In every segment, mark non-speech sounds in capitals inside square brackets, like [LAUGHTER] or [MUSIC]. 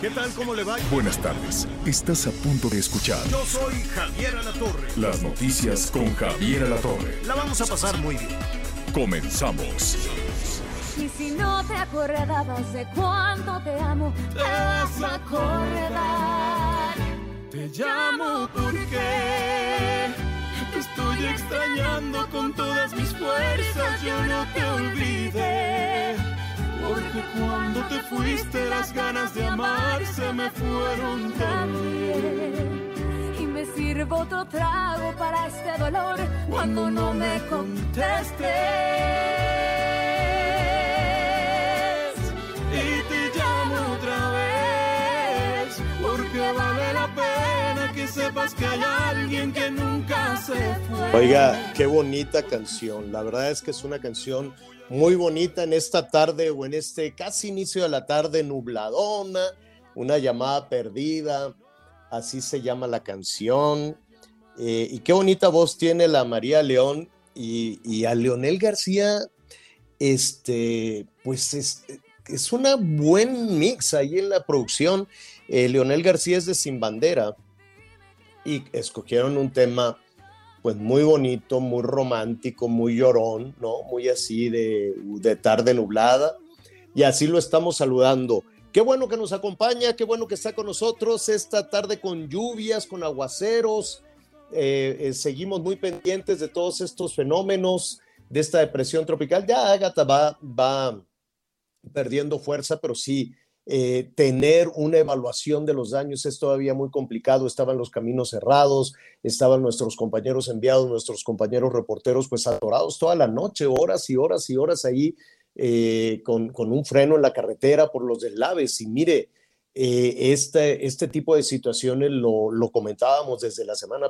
¿Qué tal? ¿Cómo le va? Buenas tardes. Estás a punto de escuchar Yo soy Javier Alatorre. las noticias con Javier Alatorre. La vamos a pasar muy bien. Comenzamos. Y si no te acordabas de cuánto te amo, te vas a acordar. Te llamo porque estoy extrañando con todas mis fuerzas, yo no te olvidé. Porque cuando te fuiste las ganas de amar se me fueron también. Y me sirvo otro trago para este dolor cuando no me contestes. Y te llamo otra vez porque vale la pena que sepas que hay alguien que nunca se fue. Oiga, qué bonita canción. La verdad es que es una canción muy bonita en esta tarde o en este casi inicio de la tarde nubladona, una llamada perdida, así se llama la canción. Eh, y qué bonita voz tiene la María León y, a Leonel García, este, pues es, es una buen mix ahí en la producción. Eh, Leonel García es de Sin Bandera y escogieron un tema pues muy bonito, muy romántico, muy llorón, ¿no? Muy así de, de tarde nublada. Y así lo estamos saludando. Qué bueno que nos acompaña, qué bueno que está con nosotros esta tarde con lluvias, con aguaceros. Eh, eh, seguimos muy pendientes de todos estos fenómenos, de esta depresión tropical. Ya Agatha va, va perdiendo fuerza, pero sí, eh, tener una evaluación de los daños es todavía muy complicado. Estaban los caminos cerrados, estaban nuestros compañeros enviados, nuestros compañeros reporteros, pues atorados toda la noche, horas y horas y horas ahí eh, con, con, un freno en la carretera por los deslaves. Y mire, eh, este, este tipo de situaciones lo, lo comentábamos desde la semana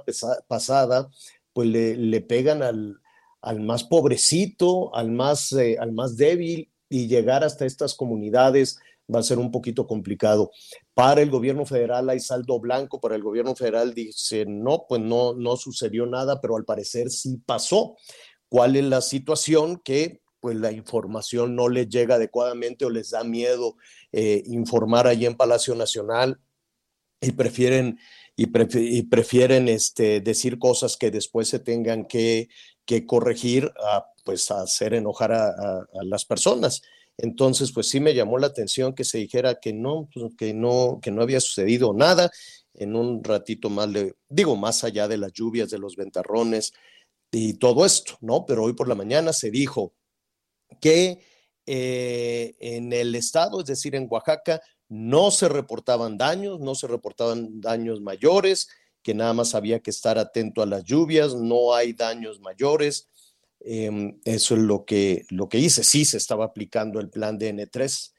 pasada, pues le, le pegan al, al, más pobrecito, al más, al más débil y llegar hasta estas comunidades va a ser un poquito complicado. Para el gobierno federal hay saldo blanco, para el gobierno federal dice, no, pues no, no sucedió nada, pero al parecer sí pasó. ¿Cuál es la situación? Que pues la información no les llega adecuadamente o les da miedo eh, informar allí en Palacio Nacional y prefieren, y, pref y prefieren este, decir cosas que después se tengan que, que corregir, a, pues a hacer enojar a las personas. Entonces, pues sí me llamó la atención que se dijera que no, pues, que no, que no había sucedido nada. En un ratito más, le, digo, más allá de las lluvias, de los ventarrones y todo esto, ¿no? Pero hoy por la mañana se dijo que eh, en el estado, es decir, en Oaxaca, no se reportaban daños, no se reportaban daños mayores, que nada más había que estar atento a las lluvias, no hay daños mayores. Eh, eso es lo que, lo que hice. Sí, se estaba aplicando el plan de N3,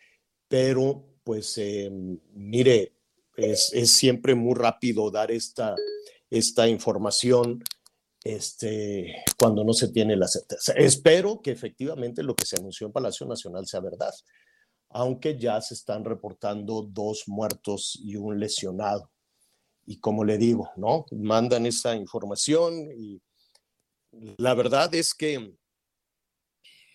pero pues eh, mire, es, es, siempre muy rápido dar esta, esta información este, cuando no se tiene la certeza. Espero que efectivamente lo que se anunció en Palacio Nacional sea verdad, aunque ya se están reportando dos muertos y un lesionado. Y como le digo, ¿no? Mandan esa información y la verdad es que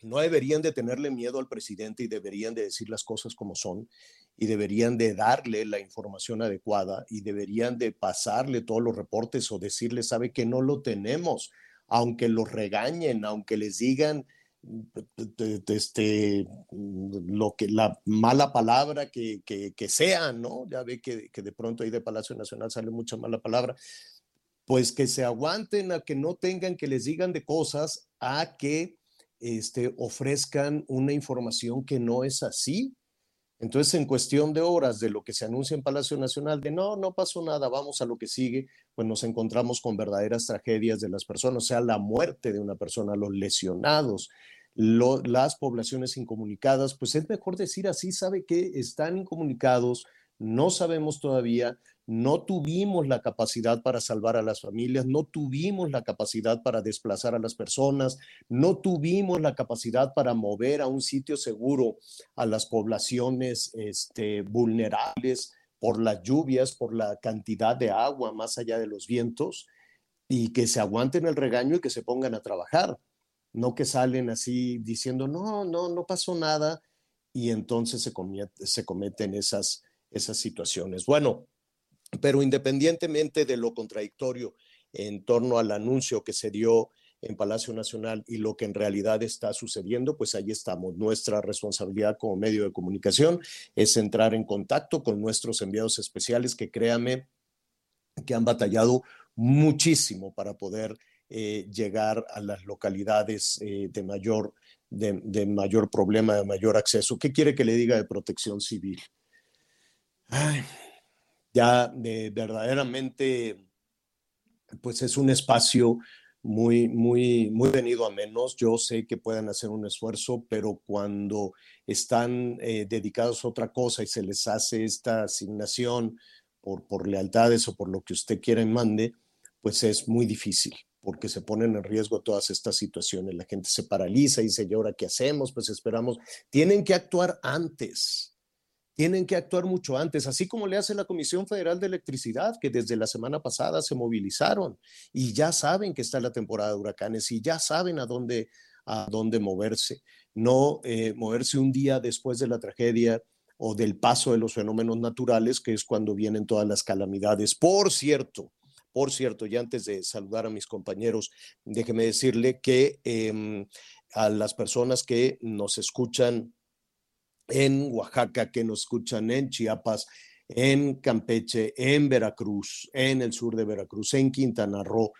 no deberían de tenerle miedo al presidente y deberían de decir las cosas como son y deberían de darle la información adecuada y deberían de pasarle todos los reportes o decirle, sabe que no lo tenemos, aunque los regañen, aunque les digan este, lo que la mala palabra que, que, que sea, ¿no? Ya ve que, que de pronto ahí de Palacio Nacional sale mucha mala palabra, pues que se aguanten a que no tengan que les digan de cosas, a que este, ofrezcan una información que no es así. Entonces, en cuestión de horas de lo que se anuncia en Palacio Nacional, de no, no pasó nada, vamos a lo que sigue, pues nos encontramos con verdaderas tragedias de las personas, o sea, la muerte de una persona, los lesionados, las poblaciones incomunicadas, pues es mejor decir así, sabe que están incomunicados, no sabemos todavía, no tuvimos la capacidad para salvar a las familias, no tuvimos la capacidad para desplazar a las personas, no tuvimos la capacidad para mover a un sitio seguro a las poblaciones este, vulnerables por las lluvias, por la cantidad de agua más allá de los vientos, y que se aguanten el regaño y que se pongan a trabajar, no que salen así diciendo, no, no, no pasó nada, y entonces se, se cometen esas situaciones. Bueno, pero independientemente de lo contradictorio en torno al anuncio que se dio en Palacio Nacional y lo que en realidad está sucediendo, pues ahí estamos. Nuestra responsabilidad como medio de comunicación es entrar en contacto con nuestros enviados especiales que créame que han batallado muchísimo para poder eh, llegar a las localidades eh, de, mayor, de, mayor problema, de mayor acceso. ¿Qué quiere que le diga de protección civil? Ay, ya verdaderamente, pues es un espacio muy, muy, muy venido a menos. Yo sé que pueden hacer un esfuerzo, pero cuando están eh, dedicados a otra cosa y se les hace esta asignación por, por lealtades o por lo que usted quiera y mande, pues es muy difícil porque se ponen en riesgo todas estas situaciones. La gente se paraliza y dice, ¿y ahora qué hacemos? Pues esperamos. Tienen que actuar antes tienen que actuar mucho antes, así como le hace la Comisión Federal de Electricidad, que desde la semana pasada se movilizaron y ya saben que está la temporada de huracanes y ya saben a dónde, a dónde moverse. No eh, moverse un día después de la tragedia o del paso de los fenómenos naturales, que es cuando vienen todas las calamidades. Por cierto, por cierto, y antes de saludar a mis compañeros, déjeme decirle que em, a las personas que nos escuchan en Oaxaca, que nos escuchan en Chiapas, en Campeche, en Veracruz, en el sur de Veracruz, en Quintana Roo.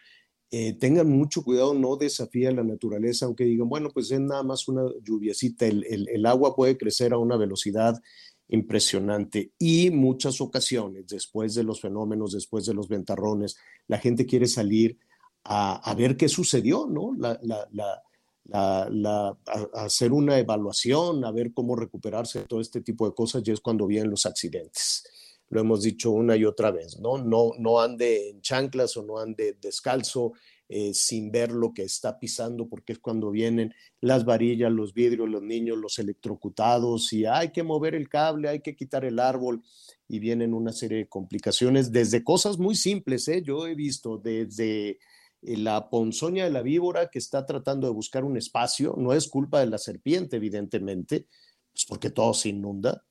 Eh, tengan mucho cuidado, no desafíen la naturaleza, aunque digan, bueno, pues es nada más una lluviacita, el, agua puede crecer a una velocidad impresionante y muchas ocasiones, después de los fenómenos, después de los ventarrones, la gente quiere salir a, ver qué sucedió, ¿no? La, la, hacer una evaluación, a ver cómo recuperarse todo este tipo de cosas, y es cuando vienen los accidentes. Lo hemos dicho una y otra vez, ¿no? No, no ande en chanclas o no ande descalzo eh, sin ver lo que está pisando, porque es cuando vienen las varillas, los vidrios, los niños, los electrocutados, y hay que mover el cable, hay que quitar el árbol, y vienen una serie de complicaciones, desde cosas muy simples, ¿eh? Yo he visto desde la ponzoña de la víbora que está tratando de buscar un espacio, no es culpa de la serpiente, evidentemente, pues porque todo se inunda,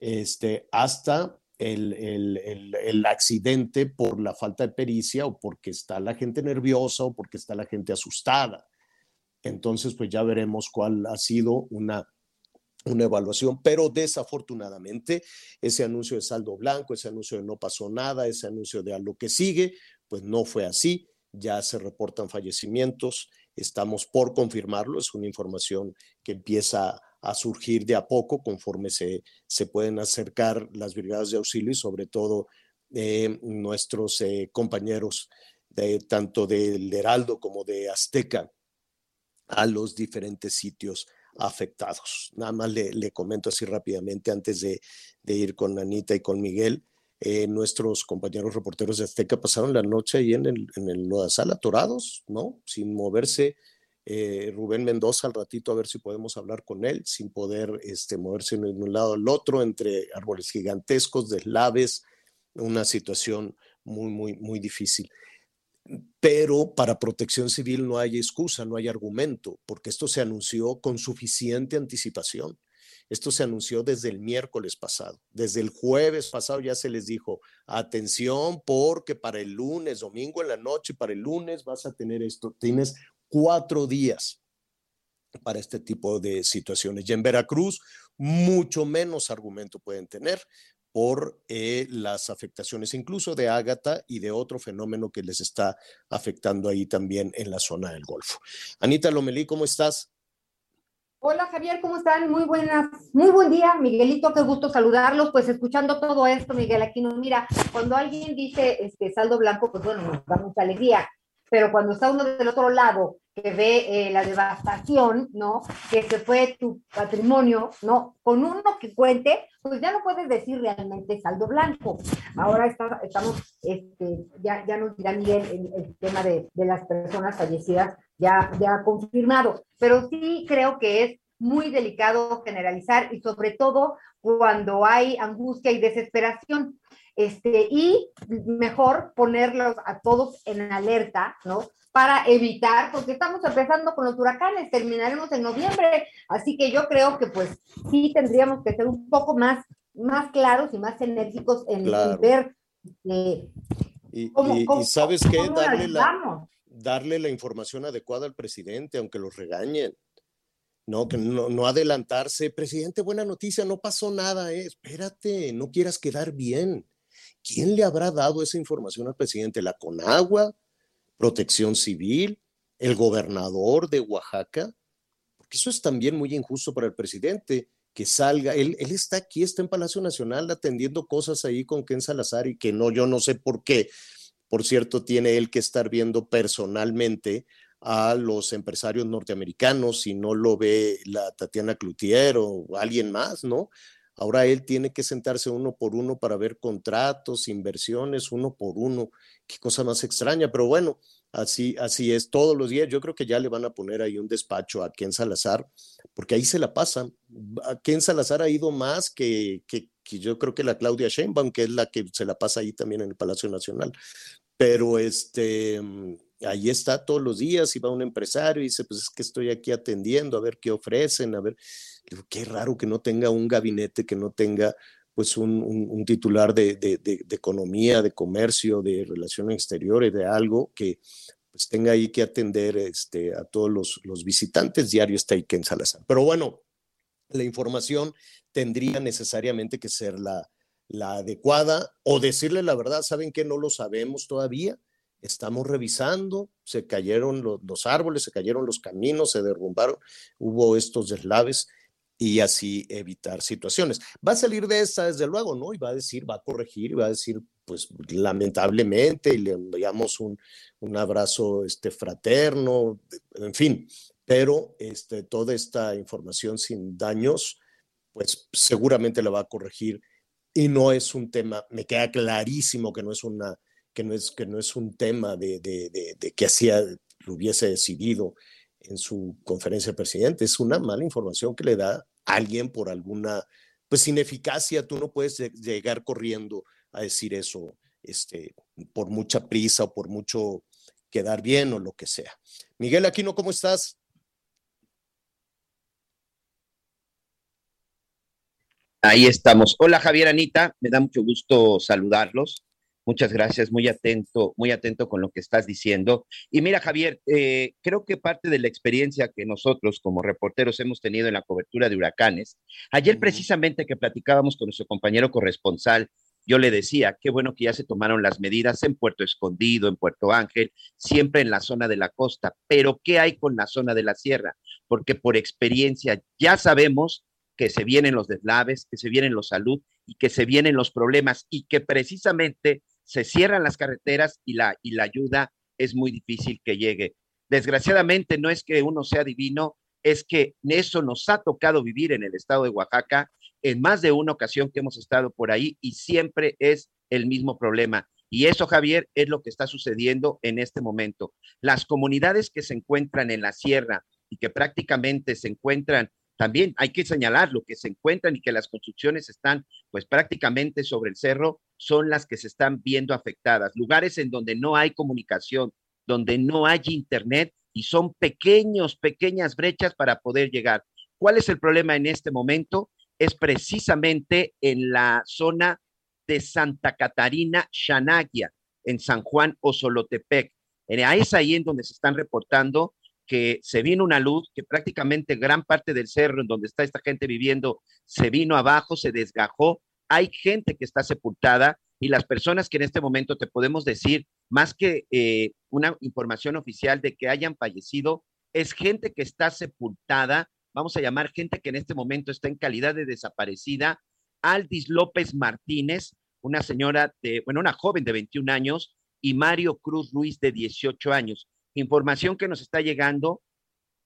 este, hasta el, el, el, accidente por la falta de pericia o porque está la gente nerviosa o porque está la gente asustada. Entonces, pues ya veremos cuál ha sido una, una evaluación, pero desafortunadamente ese anuncio de saldo blanco, ese anuncio de no pasó nada, ese anuncio de a lo que sigue, pues no fue así ya se reportan fallecimientos, estamos por confirmarlo, es una información que empieza a surgir de a poco conforme se, se pueden acercar las brigadas de auxilio y sobre todo eh, nuestros eh, compañeros de, tanto del Heraldo como de Azteca a los diferentes sitios afectados. Nada más le, le comento así rápidamente antes de, de ir con Anita y con Miguel. Eh, nuestros compañeros reporteros de Azteca pasaron la noche ahí en el, en el Lodazal atorados, ¿no? Sin moverse. Eh, Rubén Mendoza al ratito a ver si podemos hablar con él, sin poder este, moverse de un lado al otro, entre árboles gigantescos, deslaves, una situación muy, muy, muy difícil. Pero para protección civil no hay excusa, no hay argumento, porque esto se anunció con suficiente anticipación. Esto se anunció desde el miércoles pasado. Desde el jueves pasado ya se les dijo, atención porque para el lunes, domingo en la noche, para el lunes vas a tener esto. Tienes cuatro días para este tipo de situaciones. Y en Veracruz, mucho menos argumento pueden tener por eh, las afectaciones incluso de Ágata y de otro fenómeno que les está afectando ahí también en la zona del Golfo. Anita Lomelí, ¿cómo estás? Hola Javier, ¿cómo están? Muy buenas, muy buen día, Miguelito, qué gusto saludarlos. Pues escuchando todo esto, Miguel aquí no mira, cuando alguien dice este saldo blanco, pues bueno, nos da mucha alegría, pero cuando está uno del otro lado que ve eh, la devastación, ¿no? Que se fue tu patrimonio, ¿no? Con uno que cuente, pues ya no puedes decir realmente saldo blanco. Ahora estamos, este, ya, nos dirá Miguel el, el tema de, de, las personas fallecidas ya, ya confirmado, pero sí creo que es muy delicado generalizar y sobre todo cuando hay angustia y desesperación. Este, y mejor ponerlos a todos en alerta, ¿no? Para evitar, porque estamos empezando con los huracanes, terminaremos en noviembre, así que yo creo que pues sí tendríamos que ser un poco más, más claros y más enérgicos en, claro. en ver eh, y, cómo, y, cómo, y, sabes qué, darle la, darle la información adecuada al presidente, aunque los regañen. No, que no, adelantarse. Presidente, buena noticia, no pasó nada. Eh. Espérate, no quieras quedar bien. ¿Quién le habrá dado esa información al presidente? ¿La Conagua? ¿Protección Civil? ¿El gobernador de Oaxaca? Porque eso es también muy injusto para el presidente, que salga. Él, él está aquí, está en Palacio Nacional atendiendo cosas ahí con Ken Salazar y que no, yo no sé por qué. Por cierto, tiene él que estar viendo personalmente a los empresarios norteamericanos, si no lo ve la Tatiana Cloutier o alguien más, ¿no? Ahora él tiene que sentarse uno por uno para ver contratos, inversiones, uno por uno. Qué cosa más extraña, pero bueno, así, así es todos los días. Yo creo que ya le van a poner ahí un despacho a Ken Salazar, porque ahí se la pasan. A Ken Salazar ha ido más que, que, yo creo que la Claudia Sheinbaum, que es la que se la pasa ahí también en el Palacio Nacional. Pero este, ahí está todos los días y va un empresario y dice, pues es que estoy aquí atendiendo, a ver qué ofrecen, a ver, qué raro que no tenga un gabinete, que no tenga pues un, titular de, economía, de comercio, de relaciones exteriores, de algo que pues tenga ahí que atender este, a todos los, los visitantes. Diario está ahí en Salazar. Pero bueno, la información tendría necesariamente que ser la, la adecuada o decirle la verdad, ¿saben que no lo sabemos todavía? estamos revisando, se cayeron los, los, árboles, se cayeron los caminos, se derrumbaron, hubo estos deslaves y así evitar situaciones. Va a salir de esta, desde luego, ¿no? Y va a decir, va a corregir, y va a decir, pues lamentablemente, y le enviamos un, un abrazo este, fraterno, en fin, pero este, toda esta información sin daños, pues seguramente la va a corregir y no es un tema, me queda clarísimo que no es una que no es, que no es un tema de, de, de, que hacía, lo hubiese decidido en su conferencia de presidente, es una mala información que le da alguien por alguna, pues ineficacia, tú no puedes llegar corriendo a decir eso este, por mucha prisa o por mucho quedar bien o lo que sea. Miguel Aquino, ¿cómo estás? Ahí estamos. Hola Javier Anita, me da mucho gusto saludarlos. Muchas gracias, muy atento, muy atento con lo que estás diciendo. Y mira, Javier, eh, creo que parte de la experiencia que nosotros como reporteros hemos tenido en la cobertura de huracanes, ayer precisamente que platicábamos con nuestro compañero corresponsal, yo le decía, qué bueno que ya se tomaron las medidas en Puerto Escondido, en Puerto Ángel, siempre en la zona de la costa, pero ¿qué hay con la zona de la sierra? Porque por experiencia ya sabemos que se vienen los deslaves, que se vienen los salud y que se vienen los problemas y que precisamente se cierran las carreteras y la, y la ayuda es muy difícil que llegue. Desgraciadamente no es que uno sea divino, es que eso nos ha tocado vivir en el estado de Oaxaca en más de una ocasión que hemos estado por ahí y siempre es el mismo problema. Y eso, Javier, es lo que está sucediendo en este momento. Las comunidades que se encuentran en la sierra y que prácticamente se encuentran también hay que señalar lo que se encuentran y que las construcciones están pues prácticamente sobre el cerro son las que se están viendo afectadas. Lugares en donde no hay comunicación, donde no hay internet y son pequeños, pequeñas brechas para poder llegar. ¿Cuál es el problema en este momento? Es precisamente en la zona de Santa Catarina, Xanagia, en San Juan o Solotepec. Es ahí en donde se están reportando que se vino una luz, que prácticamente gran parte del cerro en donde está esta gente viviendo se vino abajo, se desgajó. Hay gente que está sepultada y las personas que en este momento te podemos decir, más que eh, una información oficial de que hayan fallecido, es gente que está sepultada, vamos a llamar gente que en este momento está en calidad de desaparecida. Aldis López Martínez, una señora de, bueno, una joven de 21 años, y Mario Cruz Ruiz de 18 años Información que nos está llegando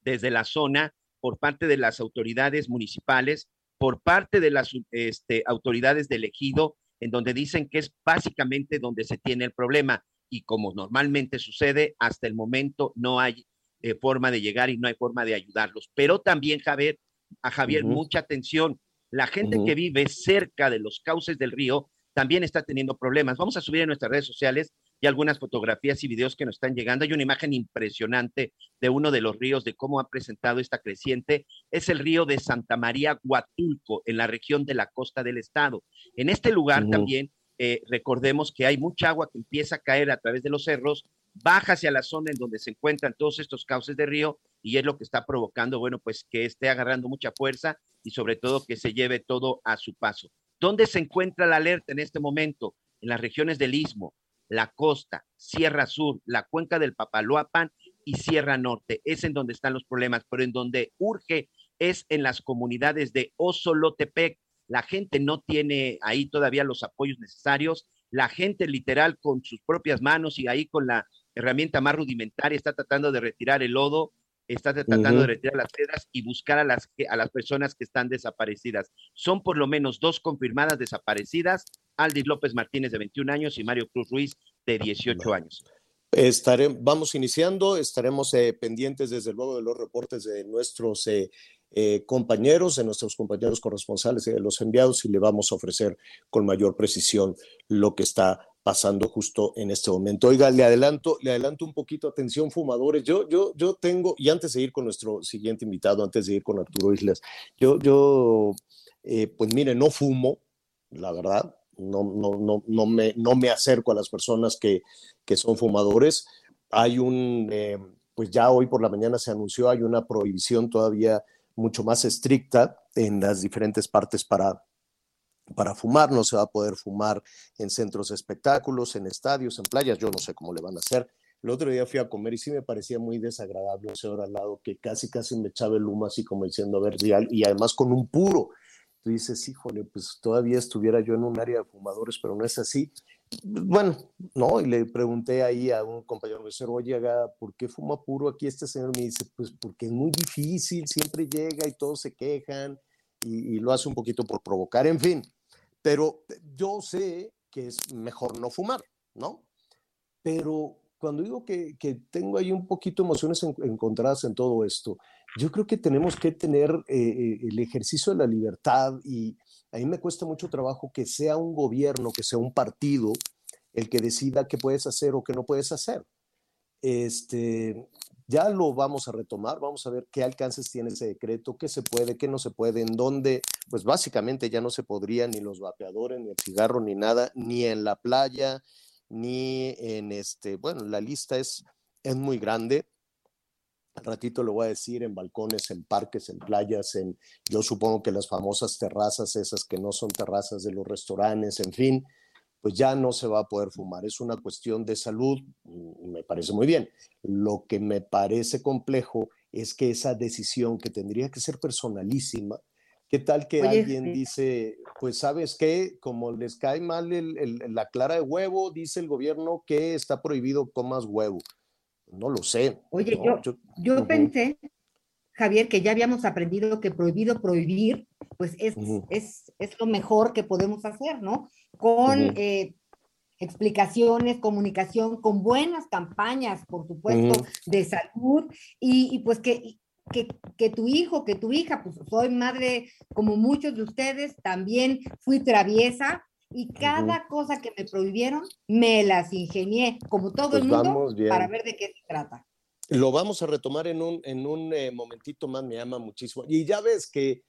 desde la zona por parte de las autoridades municipales, por parte de las este, autoridades del ejido, en donde dicen que es básicamente donde se tiene el problema. Y como normalmente sucede, hasta el momento no hay eh, forma de llegar y no hay forma de ayudarlos. Pero también, Javier, a Javier, mucha atención. La gente que vive cerca de los cauces del río también está teniendo problemas. Vamos a subir en nuestras redes sociales y algunas fotografías y videos que nos están llegando. Hay una imagen impresionante de uno de los ríos, de cómo ha presentado esta creciente. Es el río de Santa María Huatulco, en la región de la costa del estado. En este lugar también eh, recordemos que hay mucha agua que empieza a caer a través de los cerros, baja hacia la zona en donde se encuentran todos estos cauces de río y es lo que está provocando, bueno, pues que esté agarrando mucha fuerza y sobre todo que se lleve todo a su paso. ¿Dónde se encuentra la alerta en este momento? En las regiones del Istmo, la costa, Sierra Sur, la cuenca del Papaloapan y Sierra Norte. Es en donde están los problemas, pero en donde urge es en las comunidades de Osolotepec, la gente no tiene ahí todavía los apoyos necesarios, la gente literal con sus propias manos y ahí con la herramienta más rudimentaria está tratando de retirar el lodo, está tratando de retirar las piedras y buscar a las, a las personas que están desaparecidas. Son por lo menos dos confirmadas desaparecidas, Aldis López Martínez de 21 años y Mario Cruz Ruiz de 18 años. Estaré, vamos iniciando, estaremos eh, pendientes desde luego de los reportes de nuestros eh, eh, compañeros, de nuestros compañeros corresponsales y de los enviados y le vamos a ofrecer con mayor precisión lo que está pasando justo en este momento. Oiga, le adelanto, le adelanto un poquito, atención fumadores. Yo, yo, yo tengo, y antes de ir con nuestro siguiente invitado, antes de ir con Arturo Islas, yo, yo, eh, pues mire, no fumo, la verdad, no, no, no, no, me, no me acerco a las personas que, que son fumadores. Hay un, eh, pues ya hoy por la mañana se anunció, hay una prohibición todavía mucho más estricta en las diferentes partes para, para fumar. No se va a poder fumar en centros de espectáculos, en estadios, en playas. Yo no sé cómo le van a hacer. El otro día fui a comer y sí me parecía muy desagradable un señor al lado que casi, casi me echaba el humo así como diciendo, a ver, y además con un puro. Tú dices, híjole, pues todavía estuviera yo en un área de fumadores, pero no es así. Bueno, no, y le pregunté ahí a un compañero de oye, ¿por qué fuma puro aquí este señor? Me dice, pues porque es muy difícil, siempre llega y todos se quejan y lo hace un poquito por provocar, en fin. Pero yo sé que es mejor no fumar, ¿no? Pero cuando digo que, tengo ahí un poquito emociones encontradas en todo esto, yo creo que tenemos que tener eh, eh, el ejercicio de la libertad y a mí me cuesta mucho trabajo que sea un gobierno, que sea un partido el que decida qué puedes hacer o qué no puedes hacer. Este, ya lo vamos a retomar, vamos a ver qué alcances tiene ese decreto, qué se puede, qué no se puede, en dónde, pues básicamente ya no se podría ni los vapeadores, ni el cigarro, ni nada, ni en la playa, ni en este, bueno, la lista es, es muy grande. Al ratito lo voy a decir en balcones, en parques, en playas, en yo supongo que las famosas terrazas, esas que no son terrazas de los restaurantes, en fin, pues ya no se va a poder fumar. Es una cuestión de salud, me parece muy bien. Lo que me parece complejo es que esa decisión que tendría que ser personalísima, ¿qué tal que alguien dice, pues sabes qué, como les cae mal la clara de huevo, dice el gobierno que está prohibido comas huevo? No lo sé. Oye, yo, yo, pensé, Javier, que ya habíamos aprendido que prohibido prohibir, pues es, es, es, lo mejor que podemos hacer, ¿no? Con eh, explicaciones, comunicación, con buenas campañas, por supuesto, de salud, y, y pues que, que, que, tu hijo, que tu hija, pues soy madre como muchos de ustedes, también fui traviesa, y cada cosa que me prohibieron me las ingenié, como todo el pues mundo, para ver de qué se trata. Lo vamos a retomar en un, en un eh, momentito más, me llama muchísimo. Y ya ves que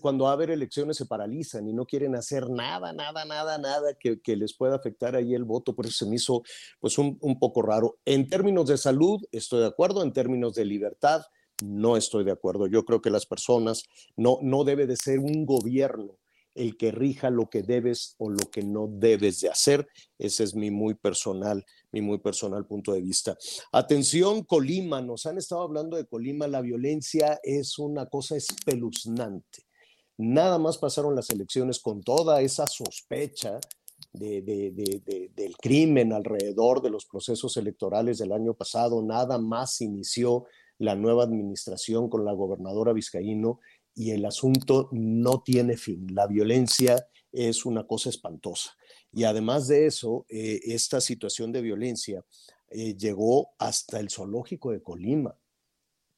cuando va a haber elecciones se paralizan y no quieren hacer nada, nada, nada, nada que, les pueda afectar ahí el voto, por eso se me hizo pues un, un poco raro. En términos de salud, estoy de acuerdo, en términos de libertad, no estoy de acuerdo. Yo creo que las personas, no, no debe de ser un gobierno el que rija lo que debes o lo que no debes de hacer. Ese es mi muy personal, muy personal punto de vista. Atención, Colima, nos han estado hablando de Colima, la violencia es una cosa espeluznante. Nada más pasaron las elecciones con toda esa sospecha del crimen alrededor de los procesos electorales del año pasado. Nada más inició la nueva administración con la gobernadora Vizcaíno y el asunto no tiene fin. La violencia es una cosa espantosa. Y además de eso, eh, esta situación de violencia eh, llegó hasta el zoológico de Colima.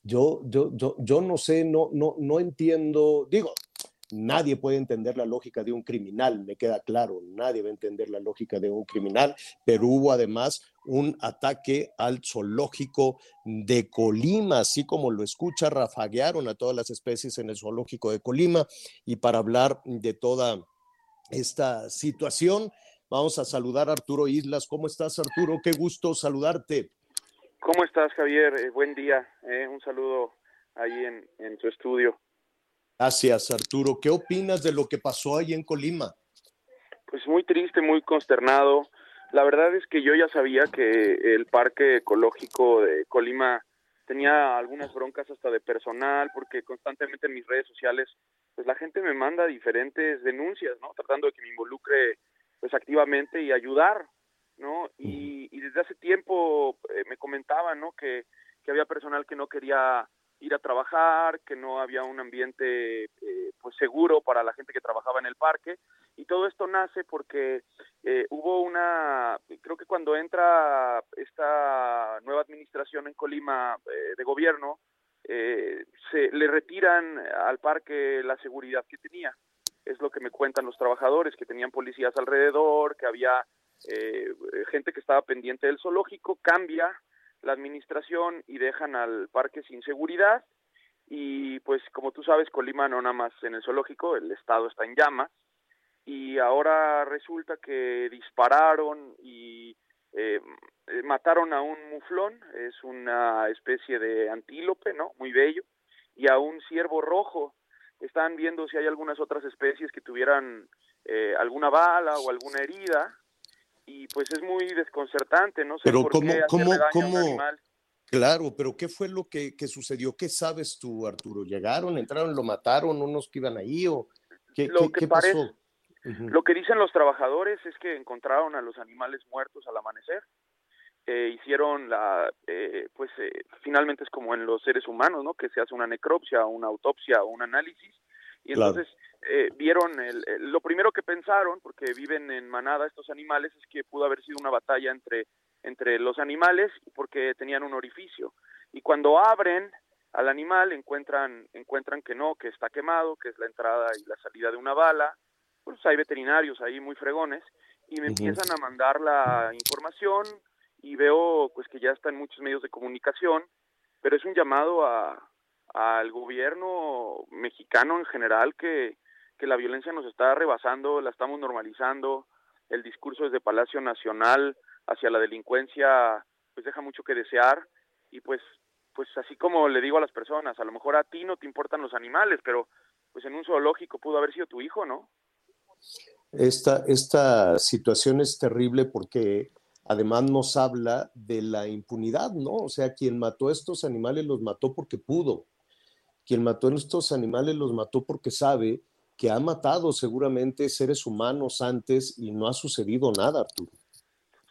Yo, yo, yo, yo no sé, no, no, no entiendo, digo, Nadie puede entender la lógica de un criminal, me queda claro, nadie va a entender la lógica de un criminal, pero hubo además un ataque al zoológico de Colima, así como lo escucha, rafaguearon a todas las especies en el zoológico de Colima y para hablar de toda esta situación, vamos a saludar a Arturo Islas. ¿Cómo estás, Arturo? Qué gusto saludarte. ¿Cómo estás, Javier? Eh, buen día. Eh, un saludo ahí en, en tu estudio. Gracias, Arturo. ¿Qué opinas de lo que pasó ahí en Colima? Pues muy triste, muy consternado. La verdad es que yo ya sabía que el Parque Ecológico de Colima tenía algunas broncas hasta de personal, porque constantemente en mis redes sociales, pues la gente me manda diferentes denuncias, ¿no? Tratando de que me involucre, pues activamente y ayudar, ¿no? Y, desde hace tiempo eh, me comentaban, ¿no? Que, que había personal que no quería ir a trabajar, que no había un ambiente eh, pues seguro para la gente que trabajaba en el parque y todo esto nace porque eh, hubo una creo que cuando entra esta nueva administración en Colima eh, de gobierno se le retiran al parque la seguridad que tenía es lo que me cuentan los trabajadores que tenían policías alrededor que había gente que estaba pendiente del zoológico cambia la administración y dejan al parque sin seguridad y pues como tú sabes Colima no nada más en el zoológico, el estado está en llamas y ahora resulta que dispararon y eh, mataron a un muflón, es una especie de antílope, ¿no? Muy bello, y a un ciervo rojo. Están viendo si hay algunas otras especies que tuvieran eh, alguna bala o alguna herida y pues es muy desconcertante, no sé pero por cómo, qué cómo, daño cómo, a un animal. Claro, pero ¿qué fue lo que, que, sucedió? ¿Qué sabes tú, Arturo? ¿Llegaron, entraron, lo mataron, unos que iban ahí o qué, lo qué, que qué parece, pasó? Lo que dicen los trabajadores es que encontraron a los animales muertos al amanecer. Eh, hicieron la, eh, pues eh, finalmente es como en los seres humanos, ¿no? Que se hace una necropsia, una autopsia o un análisis. Y Claro. entonces eh, vieron, el, el- lo primero que pensaron, porque viven en manada estos animales, es que pudo haber sido una batalla entre, entre los animales porque tenían un orificio. Y cuando abren al animal encuentran, encuentran que no, que está quemado, que es la entrada y la salida de una bala. Pues hay veterinarios ahí muy fregones y me empiezan a mandar la información y veo pues que ya está en muchos medios de comunicación, pero es un llamado a al gobierno mexicano en general que, que la violencia nos está rebasando, la estamos normalizando, el discurso desde Palacio Nacional hacia la delincuencia pues deja mucho que desear y pues pues así como le digo a las personas, a lo mejor a ti no te importan los animales, pero pues en un zoológico pudo haber sido tu hijo, ¿no? Esta, esta situación es terrible porque además nos habla de la impunidad, ¿no? O sea, quien mató a estos animales los mató porque pudo. Quien mató a estos animales los mató porque sabe que ha matado seguramente seres humanos antes y no ha sucedido nada, Arturo.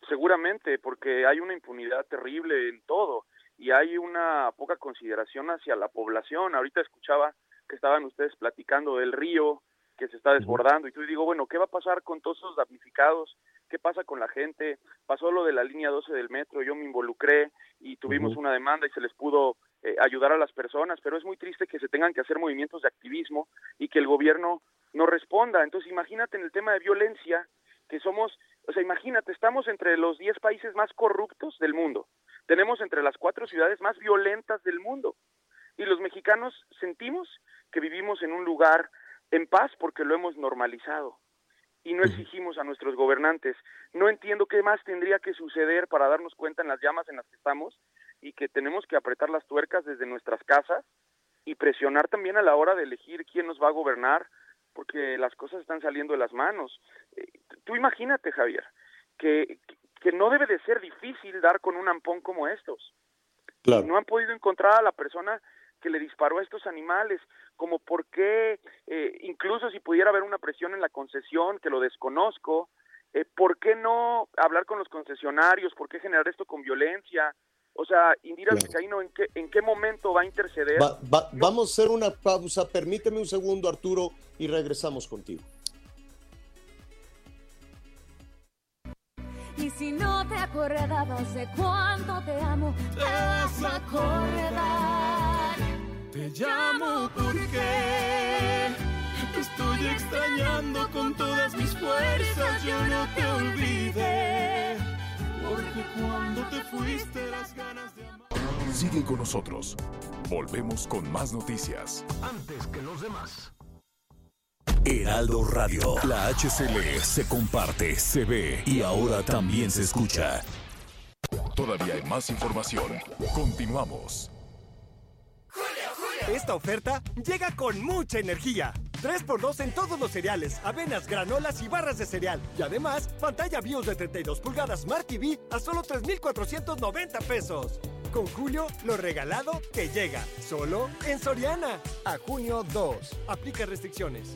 Seguramente, porque hay una impunidad terrible en todo y hay una poca consideración hacia la población. Ahorita escuchaba que estaban ustedes platicando del río que se está desbordando y tú digo, bueno, ¿qué va a pasar con todos esos damnificados? ¿Qué pasa con la gente? Pasó lo de la línea 12 del metro, yo me involucré y tuvimos una demanda y se les pudo eh, ayudar a las personas, pero es muy triste que se tengan que hacer movimientos de activismo y que el gobierno no responda. Entonces, imagínate en el tema de violencia, que somos, o sea, imagínate, estamos entre los 10 países más corruptos del mundo. Tenemos entre las cuatro ciudades más violentas del mundo. Y los mexicanos sentimos que vivimos en un lugar en paz porque lo hemos normalizado y no exigimos a nuestros gobernantes. No entiendo qué más tendría que suceder para darnos cuenta en las llamas en las que estamos y que tenemos que apretar las tuercas desde nuestras casas y presionar también a la hora de elegir quién nos va a gobernar, porque las cosas están saliendo de las manos. Eh, Tú imagínate, Javier, que, que no debe de ser difícil dar con un ampón como estos. Claro. No han podido encontrar a la persona que le disparó a estos animales, como por qué, eh, incluso si pudiera haber una presión en la concesión, que lo desconozco, eh, ¿por qué no hablar con los concesionarios? ¿Por qué generar esto con violencia? O sea, Indira Vizcaíno, ¿en qué, ¿en qué momento va a interceder? Vamos a hacer una pausa, permíteme un segundo, Arturo, y regresamos contigo. Y si no te acordabas de cuánto te amo, te vas a acordar. Te llamo porque estoy extrañando con todas mis fuerzas, yo no te olvidé. Porque cuando te fuiste las ganas de amar. Sigue con nosotros. Volvemos con más noticias. Antes que los demás. Heraldo Radio. La HCL se comparte, se ve y ahora también se escucha. Todavía hay más información. Continuamos. Esta oferta llega con mucha energía. 3x2 en todos los cereales, avenas, granolas y barras de cereal. Y además, pantalla BIOS de 32 pulgadas Smart TV a solo 3,490 pesos. Con Julio, lo regalado que llega. Solo en Soriana. A junio 2. Aplica restricciones.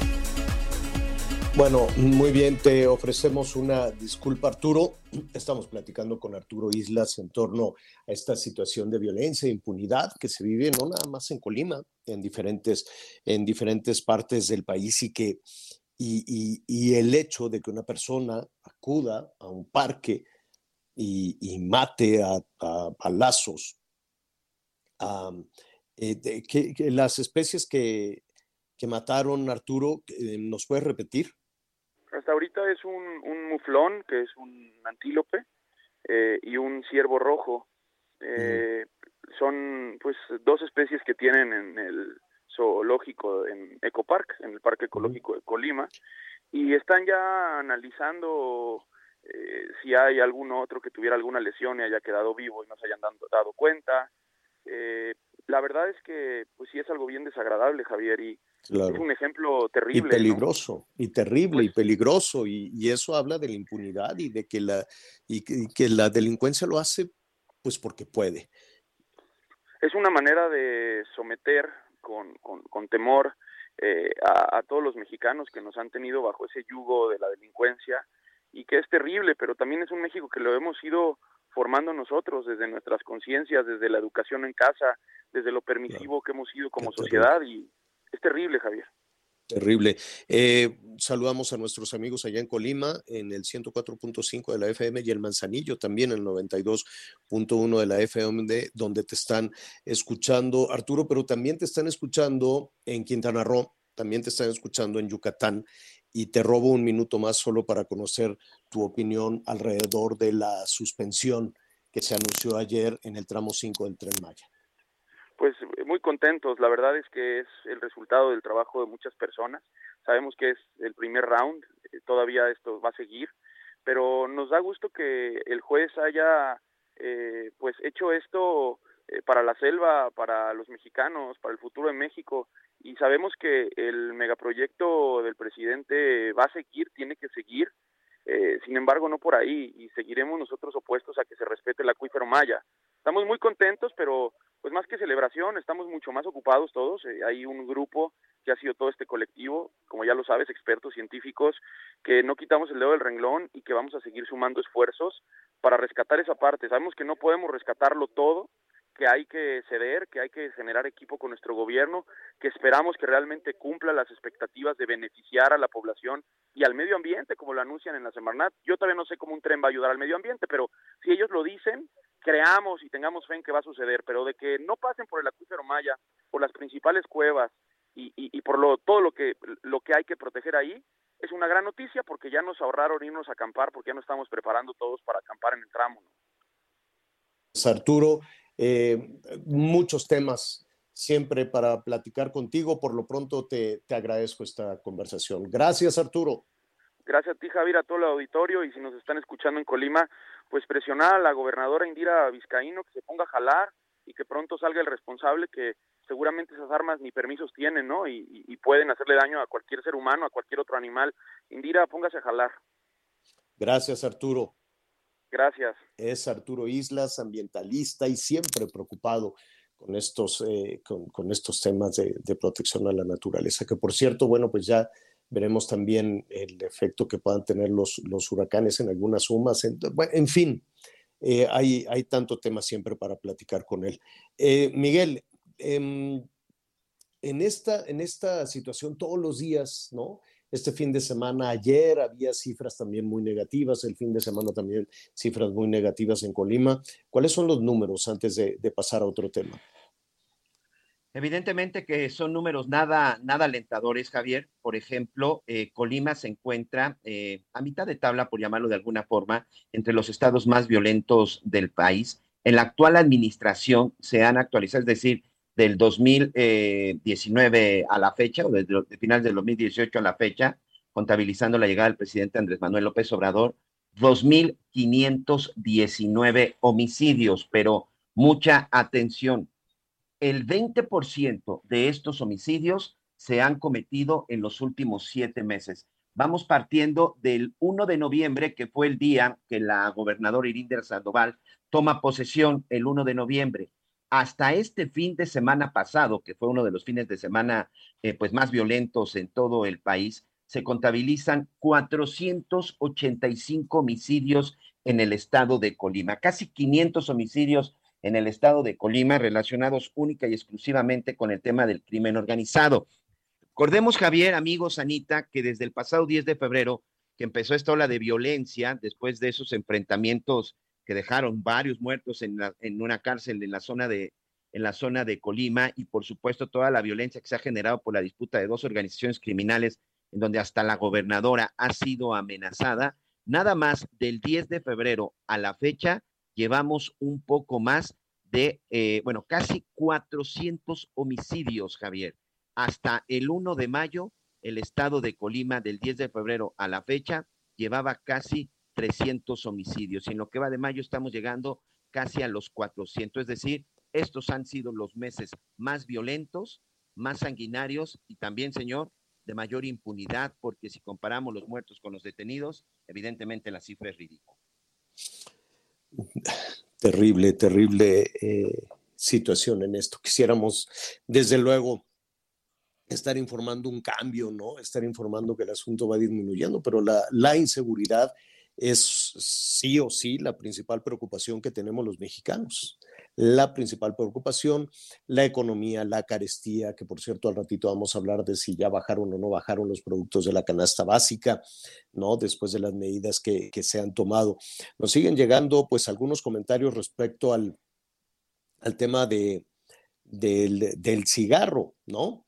Bueno, muy bien, te ofrecemos una disculpa, Arturo. Estamos platicando con Arturo Islas en torno a esta situación de violencia e impunidad que se vive no nada más en Colima, en diferentes, en diferentes partes del país y que y, el hecho de que una persona acuda a un parque y, mate a, a, lazos eh, que, las especies que, que mataron Arturo, eh, ¿nos puedes repetir? Hasta ahorita es un, un muflón, que es un antílope, eh, y un ciervo rojo. Eh, son pues dos especies que tienen en el zoológico en Ecopark, en el Parque Ecológico de Colima, y están ya analizando eh, si hay algún otro que tuviera alguna lesión y haya quedado vivo y no se hayan dado, dado cuenta. Eh, la verdad es que pues sí es algo bien desagradable, Javier, y es un ejemplo terrible. Y peligroso, y terrible, y pues peligroso, y, eso habla de la impunidad y de que la, y que, la delincuencia lo hace pues porque puede. Es una manera de someter con, con, temor eh, a, a, todos los mexicanos que nos han tenido bajo ese yugo de la delincuencia y que es terrible, pero también es un México que lo hemos ido formando nosotros desde nuestras conciencias, desde la educación en casa, desde lo permisivo que hemos sido como sociedad y es terrible, Javier. Terrible. Eh, saludamos a nuestros amigos allá en Colima, en el 104.5 de la FM y el Manzanillo también, en el 92.1 de la FM, donde te están escuchando, Arturo, pero también te están escuchando en Quintana Roo, también te están escuchando en Yucatán y te robo un minuto más solo para conocer tu opinión alrededor de la suspensión que se anunció ayer en el tramo 5 del tren Maya. Pues muy contentos, la verdad es que es el resultado del trabajo de muchas personas. Sabemos que es el primer round, eh, todavía esto va a seguir, pero nos da gusto que el juez haya eh, pues hecho esto eh, para la selva, para los mexicanos, para el futuro de México y sabemos que el megaproyecto del presidente va a seguir, tiene que seguir, eh, sin embargo no por ahí y seguiremos nosotros opuestos a que se respete el acuífero maya. Estamos muy contentos, pero pues más que celebración, estamos mucho más ocupados todos. Eh, hay un grupo que ha sido todo este colectivo, como ya lo sabes, expertos científicos, que no quitamos el dedo del renglón y que vamos a seguir sumando esfuerzos para rescatar esa parte. Sabemos que no podemos rescatarlo todo, que hay que ceder, que hay que generar equipo con nuestro gobierno, que esperamos que realmente cumpla las expectativas de beneficiar a la población y al medio ambiente, como lo anuncian en la Semarnat. Yo todavía no sé cómo un tren va a ayudar al medio ambiente, pero si ellos lo dicen, creamos y tengamos fe en que va a suceder, pero de que no pasen por el acuífero Maya, por las principales cuevas y, por lo, todo lo que, lo que hay que proteger ahí, es una gran noticia porque ya nos ahorraron irnos a acampar, porque ya nos estamos preparando todos para acampar en el tramo. Arturo, eh, muchos temas siempre para platicar contigo. Por lo pronto te, te agradezco esta conversación. Gracias, Arturo. Gracias a ti, Javier, a todo el auditorio y si nos están escuchando en Colima, pues presionar a la gobernadora Indira Vizcaíno que se ponga a jalar y que pronto salga el responsable que seguramente esas armas ni permisos tienen, ¿no? Y, y, pueden hacerle daño a cualquier ser humano, a cualquier otro animal. Indira, póngase a jalar. Gracias, Arturo. Gracias. Es Arturo Islas, ambientalista y siempre preocupado con estos, eh, con, estos temas de, protección a la naturaleza, que por cierto, bueno, pues ya veremos también el efecto que puedan tener los, los huracanes en algunas sumas, en, en fin, eh, hay, hay tanto tema siempre para platicar con él. Eh, Miguel, em, en, esta, en esta situación todos los días, ¿no? Este fin de semana, ayer había cifras también muy negativas, el fin de semana también cifras muy negativas en Colima. ¿Cuáles son los números antes de pasar a otro tema? Evidentemente que son números nada, nada alentadores, Javier. Por ejemplo, eh, Colima se encuentra eh, a mitad de tabla, por llamarlo de alguna forma, entre los estados más violentos del país. En la actual administración se han actualizado, es decir, del 2019 eh, a la fecha, o desde el final del 2018 a la fecha, contabilizando la llegada del presidente Andrés Manuel López Obrador, 2.519 homicidios, pero mucha atención el 20% de estos homicidios se han cometido en los últimos siete meses. Vamos partiendo del 1 de noviembre, que fue el día que la gobernadora Irinder Sandoval toma posesión el 1 de noviembre. Hasta este fin de semana pasado, que fue uno de los fines de semana eh, pues más violentos en todo el país, se contabilizan 485 homicidios en el estado de Colima, casi 500 homicidios en el estado de Colima relacionados única y exclusivamente con el tema del crimen organizado. Recordemos, Javier, amigos, Anita, que desde el pasado 10 de febrero, que empezó esta ola de violencia, después de esos enfrentamientos que dejaron varios muertos en, en una cárcel en la zona de en la zona de Colima y por supuesto toda la violencia que se ha generado por la disputa de dos organizaciones criminales en donde hasta la gobernadora ha sido amenazada, nada más del 10 de febrero a la fecha llevamos un poco más de, eh, bueno, casi 400 homicidios, Javier. Hasta el 1 de mayo, el estado de Colima, del 10 de febrero a la fecha, llevaba casi 300 homicidios. Y en lo que va de mayo estamos llegando casi a los 400. Es decir, estos han sido los meses más violentos, más sanguinarios y también, señor, de mayor impunidad, porque si comparamos los muertos con los detenidos, evidentemente la cifra es ridícula. Terrible, terrible eh, situación en esto. Quisiéramos, desde luego, estar informando un cambio, ¿no? Estar informando que el asunto va disminuyendo, pero la, la inseguridad es sí o sí la principal preocupación que tenemos los mexicanos la principal preocupación, la economía, la carestía, que por cierto al ratito vamos a hablar de si ya bajaron o no bajaron los productos de la canasta básica, ¿no? Después de las medidas que, se han tomado. Nos siguen llegando pues algunos comentarios respecto al, al tema de, del, cigarro, ¿no?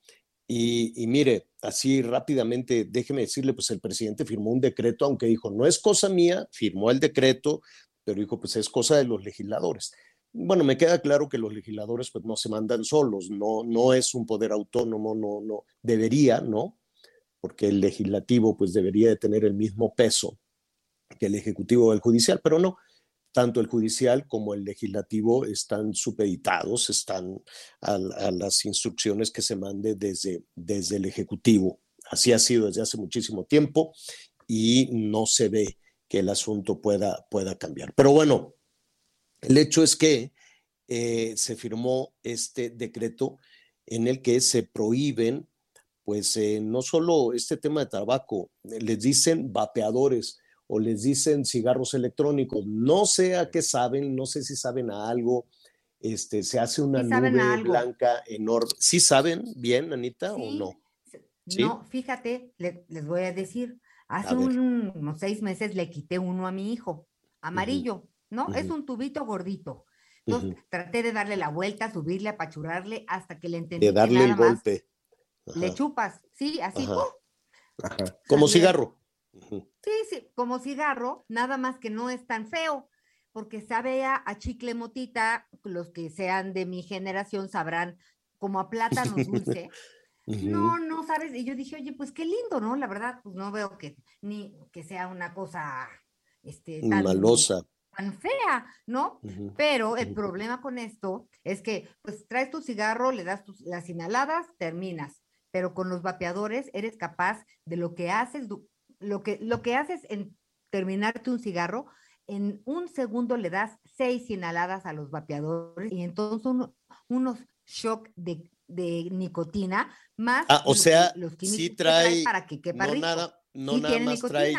Y, y, mire, así rápidamente, déjeme decirle, pues el presidente firmó un decreto, aunque dijo, no es cosa mía, firmó el decreto, pero dijo, pues es cosa de los legisladores bueno, me queda claro que los legisladores pues no se mandan solos, no, no es un poder autónomo, no, no, debería, ¿no? Porque el legislativo pues debería de tener el mismo peso que el ejecutivo o el judicial, pero no, tanto el judicial como el legislativo están supeditados, están a, las instrucciones que se mande desde, desde el ejecutivo. Así ha sido desde hace muchísimo tiempo y no se ve que el asunto pueda, pueda cambiar. Pero bueno, el hecho es que eh, se firmó este decreto en el que se prohíben, pues eh, no solo este tema de tabaco, les dicen vapeadores o les dicen cigarros electrónicos, no sé a qué saben, no sé si saben a algo, este, se hace una nube blanca enorme. ¿Sí saben bien, Anita, o no? No, fíjate, les voy a decir, hace unos seis meses le quité uno a mi hijo, amarillo. ¿no? Es un tubito gordito. Entonces traté de darle la vuelta, subirle, apachurrarle hasta que le entendí. De darle el golpe. Le chupas, sí, así. Como cigarro. Sí, sí, como cigarro, nada más que no es tan feo, porque sabe a, chicle motita, los que sean de mi generación sabrán como a plátano dulce. [LAUGHS] No, no sabes. Y yo dije, oye, pues qué lindo, ¿no? La verdad, pues no veo que ni que sea una cosa este, tan, malosa tan fea, ¿no? Pero el problema con esto es que, pues, traes tu cigarro, le das tus, las inhaladas, terminas. Pero con los vapeadores eres capaz de lo que haces, lo que, lo que haces en terminarte un cigarro, en un segundo le das seis inhaladas a los vapeadores y entonces son unos shock de, de nicotina más Ah, o los- sea, los químicos sí que trae, para que quepa no rico. nada, no Sí nada más trae,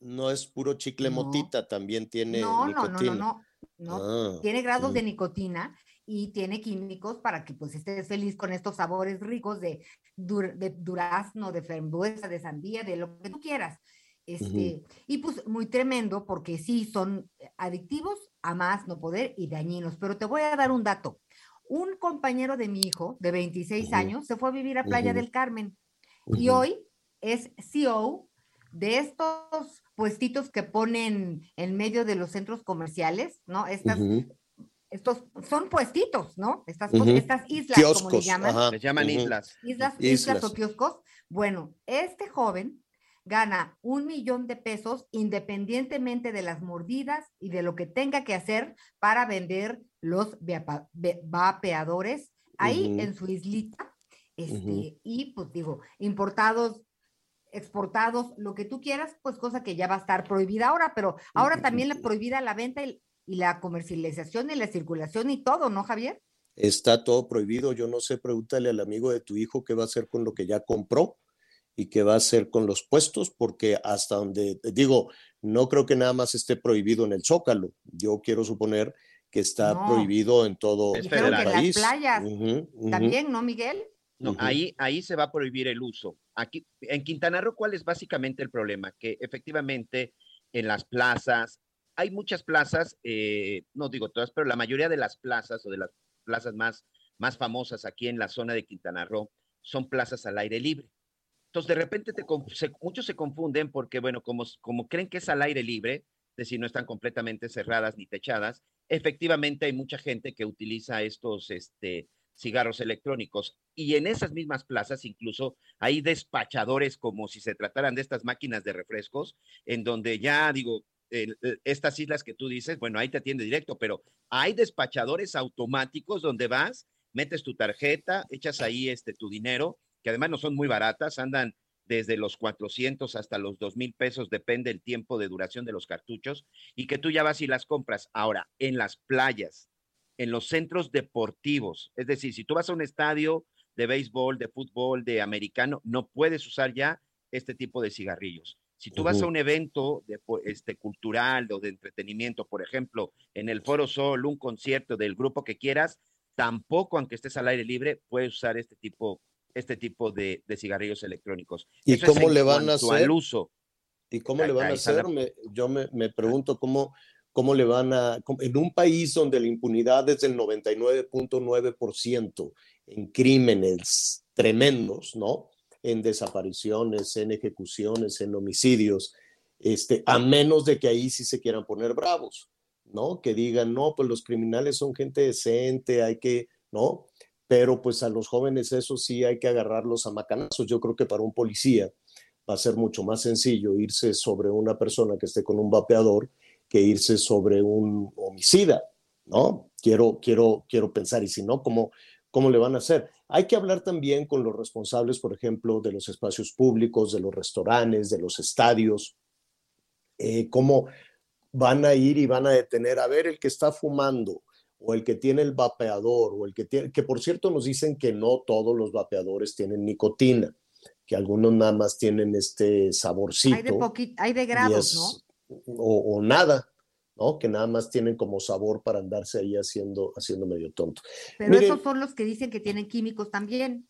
no es puro chicle No. motita, también tiene No, no, no, no, no, no. Ah, tiene grados de nicotina y tiene químicos para que pues estés feliz con estos sabores ricos de, dur- de durazno, de frambuesa, de sandía, de lo que tú quieras. Este, Y pues muy tremendo porque sí son adictivos a más no poder y dañinos. Pero te voy a dar un dato. Un compañero de mi hijo de 26 Ujú. años se fue a vivir a Playa del Carmen y hoy es CEO de estos puestitos que ponen en medio de los centros comerciales, ¿no? Estas, Ujú. Estos son puestitos, ¿no? Estas, estas islas, como le Kioscos, llaman. ajá, Les llaman islas. Islas, islas Islas. o kioscos. Bueno, este joven gana un millón de pesos independientemente de las mordidas y de lo que tenga que hacer para vender los vapeadores ahí en su islita. Este. Y pues digo, importados, exportados, lo que tú quieras, pues cosa que ya va a estar prohibida ahora, pero ahora también la prohibida la venta y, y la comercialización y la circulación y todo, ¿no, Javier? Está todo prohibido. Yo no sé, pregúntale al amigo de tu hijo qué va a hacer con lo que ya compró y qué va a hacer con los puestos, porque hasta donde, digo, no creo que nada más esté prohibido en el Zócalo. Yo quiero suponer que está No. prohibido en todo el en las país. playas también, ¿no, Miguel? No, ahí, ahí se va a prohibir el uso. Aquí, en Quintana Roo, ¿cuál es básicamente el problema? Que efectivamente en las plazas, hay muchas plazas, eh, no digo todas, pero la mayoría de las plazas o de las plazas más, más famosas aquí en la zona de Quintana Roo son plazas al aire libre. Entonces, de repente muchos se confunden porque, bueno, como, como creen que es al aire libre, es decir, no están completamente cerradas ni techadas, efectivamente hay mucha gente que utiliza estos este, cigarros electrónicos. Y en esas mismas plazas incluso hay despachadores como si se trataran de estas máquinas de refrescos, en donde ya digo, el- estas islas que tú dices, bueno, ahí te atiende directo, pero hay despachadores automáticos donde vas, metes tu tarjeta, echas ahí este, tu dinero, que además no son muy baratas, andan desde los 400 hasta los 2 mil pesos, depende el tiempo de duración de los cartuchos, y que tú ya vas y las compras. Ahora, en las playas, en los centros deportivos, es decir, si tú vas a un estadio de béisbol, de fútbol, de americano, no puedes usar ya este tipo de cigarrillos. Si tú vas a un evento de, este, cultural o de entretenimiento, por ejemplo, en el Foro Sol, un concierto del grupo que quieras, tampoco, aunque estés al aire libre, puedes usar este tipo, este tipo de, de cigarrillos electrónicos. ¿Y Eso cómo le van a hacer? al uso. ¿Y cómo le van a hacer? Me- yo me, me pregunto cómo, cómo le van a, en un país donde la impunidad es del 99.9% en crímenes tremendos, ¿no? En desapariciones, en ejecuciones, en homicidios, este, a menos de que ahí sí se quieran poner bravos, ¿no? Que digan, no, pues los criminales son gente decente, hay que, ¿no? Pero pues a los jóvenes eso sí hay que agarrarlos a macanazos. Yo creo que para un policía va a ser mucho más sencillo irse sobre una persona que esté con un vapeador que irse sobre un homicida, ¿no? Quiero, quiero, quiero pensar, y si no, ¿cómo, ¿cómo le van a hacer? Hay que hablar también con los responsables, por ejemplo, de los espacios públicos, de los restaurantes, de los estadios, eh, cómo van a ir y van a detener, a ver, el que está fumando o el que tiene el vapeador o el que tiene, que por cierto nos dicen que no todos los vapeadores tienen nicotina, que algunos nada más tienen este saborcito. Hay de hay de grados, es- ¿no? O, o nada, ¿no? Que nada más tienen como sabor para andarse ahí haciendo, haciendo medio tonto. Pero Miren, esos son los que dicen que tienen químicos también.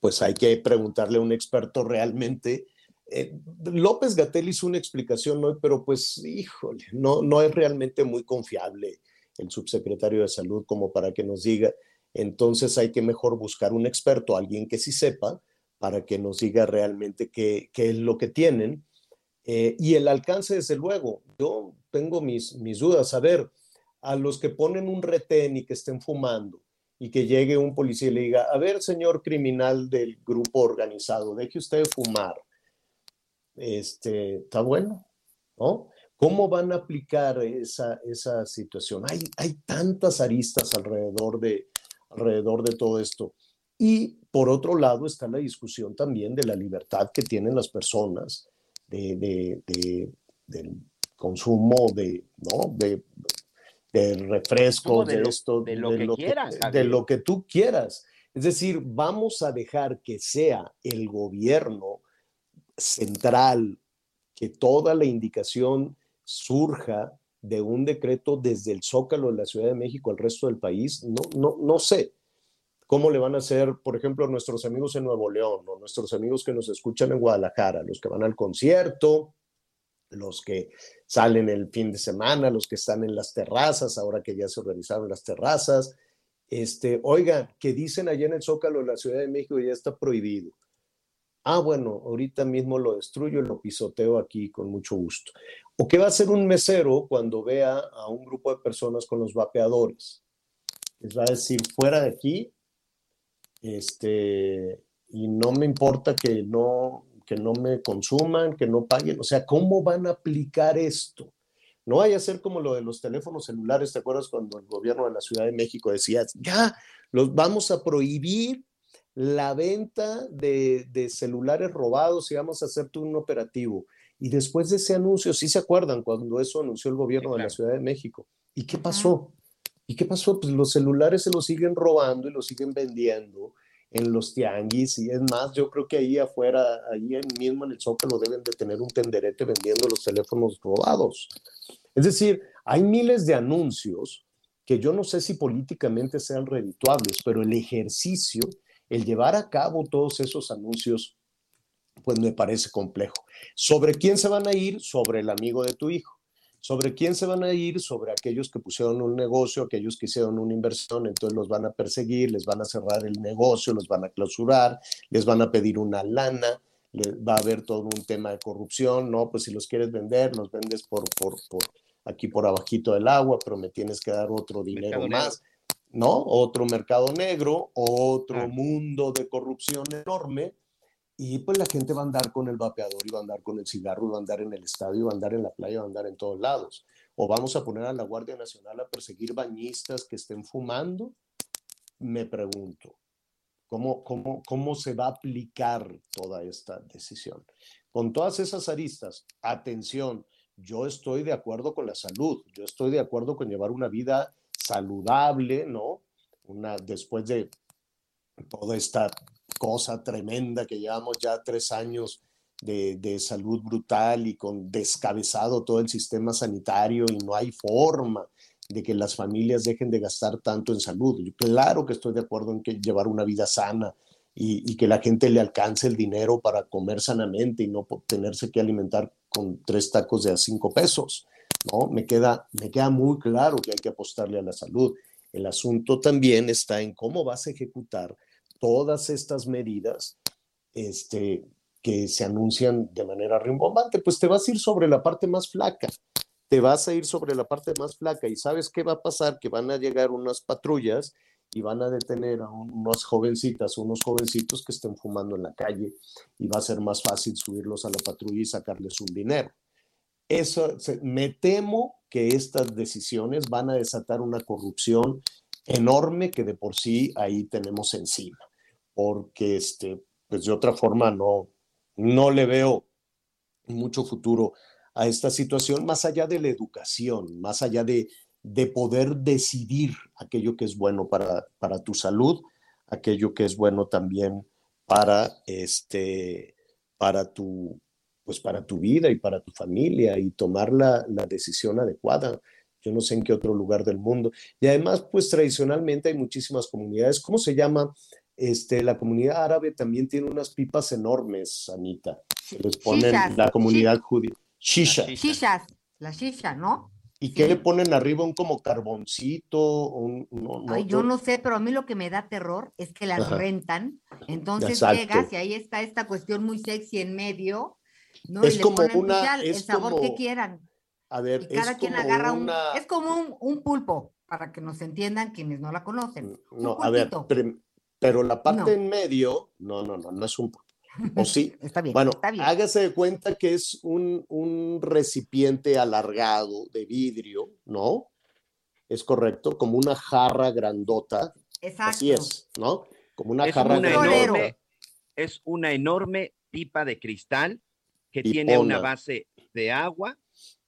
pues hay que preguntarle a un experto realmente. Eh, López Gatel hizo una explicación hoy, pero pues, híjole, no, no es realmente muy confiable el subsecretario de salud como para que nos diga. Entonces hay que mejor buscar un experto, alguien que sí sepa, para que nos diga realmente qué, qué es lo que tienen. Eh, y el alcance, desde luego, yo tengo mis, mis dudas. A ver, a los que ponen un retén y que estén fumando, y que llegue un policía y le diga, a ver, señor criminal del grupo organizado, deje usted fumar. Este, está bueno, ¿no? ¿Cómo van a aplicar esa, esa situación? Hay, hay tantas aristas alrededor de, alrededor de todo esto. Y por otro lado está la discusión también de la libertad que tienen las personas de, de, de, del consumo de, ¿no? de, de refrescos, de, esto, de lo, que, quieras, de lo que tú quieras. Es decir, vamos a dejar que sea el gobierno central, que toda la indicación surja de un decreto desde el Zócalo de la Ciudad de México al resto del país, no, no, no sé cómo le van a hacer, por ejemplo, nuestros amigos en Nuevo León o nuestros amigos que nos escuchan en Guadalajara, los que van al concierto, los que salen el fin de semana, los que están en las terrazas, ahora que ya se organizaron las terrazas. Este, oigan, que dicen allá en el Zócalo de la Ciudad de México ya está prohibido. Ah, bueno, ahorita mismo lo destruyo y lo pisoteo aquí con mucho gusto. ¿O qué va a hacer un mesero cuando vea a un grupo de personas con los vapeadores? Les va a decir, fuera de aquí, este, y no me importa que no, que no me consuman, que no paguen. O sea, ¿cómo van a aplicar esto? No vaya a ser como lo de los teléfonos celulares, ¿te acuerdas cuando el gobierno de la Ciudad de México decía, ya, los vamos a prohibir la venta de, de celulares robados y vamos a hacer un operativo? Y después de ese anuncio, sí se acuerdan cuando eso anunció el gobierno de la Ciudad de México. ¿Y qué pasó? ¿Y qué pasó? Pues los celulares se los siguen robando y los siguen vendiendo en los tianguis y es más, yo creo que ahí afuera, ahí mismo en el Zócalo deben de tener un tenderete vendiendo los teléfonos robados. Es decir, hay miles de anuncios que yo no sé si políticamente sean redituables, pero el ejercicio, el llevar a cabo todos esos anuncios, pues me parece complejo. ¿Sobre quién se van a ir? Sobre el amigo de tu hijo. ¿Sobre quién se van a ir? Sobre aquellos que pusieron un negocio, aquellos que hicieron una inversión, entonces los van a perseguir, les van a cerrar el negocio, los van a clausurar, les van a pedir una lana, va a haber todo un tema de corrupción, ¿no? Pues si los quieres vender, los vendes por, por, por aquí por abajito del agua, pero me tienes que dar otro dinero más, ¿no? Otro mercado negro, otro Ah. mundo de corrupción enorme y pues la gente va a andar con el vapeador y va a andar con el cigarro, va a andar en el estadio, va a andar en la playa, va a andar en todos lados. O vamos a poner a la Guardia Nacional a perseguir bañistas que estén fumando. Me pregunto, ¿cómo, cómo, cómo se va a aplicar toda esta decisión? Con todas esas aristas, atención, yo estoy de acuerdo con la salud, yo estoy de acuerdo con llevar una vida saludable, ¿no? Una, después de toda esta cosa tremenda que llevamos ya tres años de, salud brutal y con descabezado todo el sistema sanitario y no hay forma de que las familias dejen de gastar tanto en salud. Claro que estoy de acuerdo en que llevar una vida sana y, y, que la gente le alcance el dinero para comer sanamente y no tenerse que alimentar con tres tacos de a cinco pesos. ¿no? Me, queda, me queda muy claro que hay que apostarle a la salud. El asunto también está en cómo vas a ejecutar todas estas medidas este, que se anuncian de manera rimbombante, pues te vas a ir sobre la parte más flaca, te vas a ir sobre la parte más flaca. Y sabes qué va a pasar, que van a llegar unas patrullas y van a detener a unas jovencitas, unos jovencitos que estén fumando en la calle y va a ser más fácil subirlos a la patrulla y sacarles un dinero. Eso, me temo que estas decisiones van a desatar una corrupción enorme que de por sí ahí tenemos encima, porque este, pues de otra forma no, no le veo mucho futuro a esta situación, más allá de la educación, más allá de, de poder decidir aquello que es bueno para, para, tu salud, aquello que es bueno también para, este, para, tu, pues para tu vida y para tu familia y tomar la, la decisión adecuada yo no sé en qué otro lugar del mundo. Y además, pues tradicionalmente hay muchísimas comunidades. ¿Cómo se llama? Este, la comunidad árabe también tiene unas pipas enormes, Anita. Les ponen Shishas. la comunidad judía. Shisha. Shishas, la shisha, ¿no? ¿Y qué le ponen arriba? ¿Un como carboncito? Un, no, no, Ay, yo no sé, pero a mí lo que me da terror es que las Ajá. rentan. Entonces Exacto. llegas y ahí está esta cuestión muy sexy en medio, ¿no? Es y le como ponen pues, una- ya el es sabor que como- quieran. A ver, Y cada es quien como agarra un. Es como un, un pulpo, para que nos entiendan quienes no la conocen. Un No, a ver, pulpito. Pero la parte No. en medio, no, no, no, no es un. ¿O sí? [LAUGHS] Está bien, Bueno, está bien. hágase de cuenta que es un, un recipiente alargado de vidrio, ¿no? Es correcto, como una jarra grandota. Exacto. Así es, ¿no? Como una es jarra una grandota. enorme, es una enorme pipa de cristal que tiene una base de agua,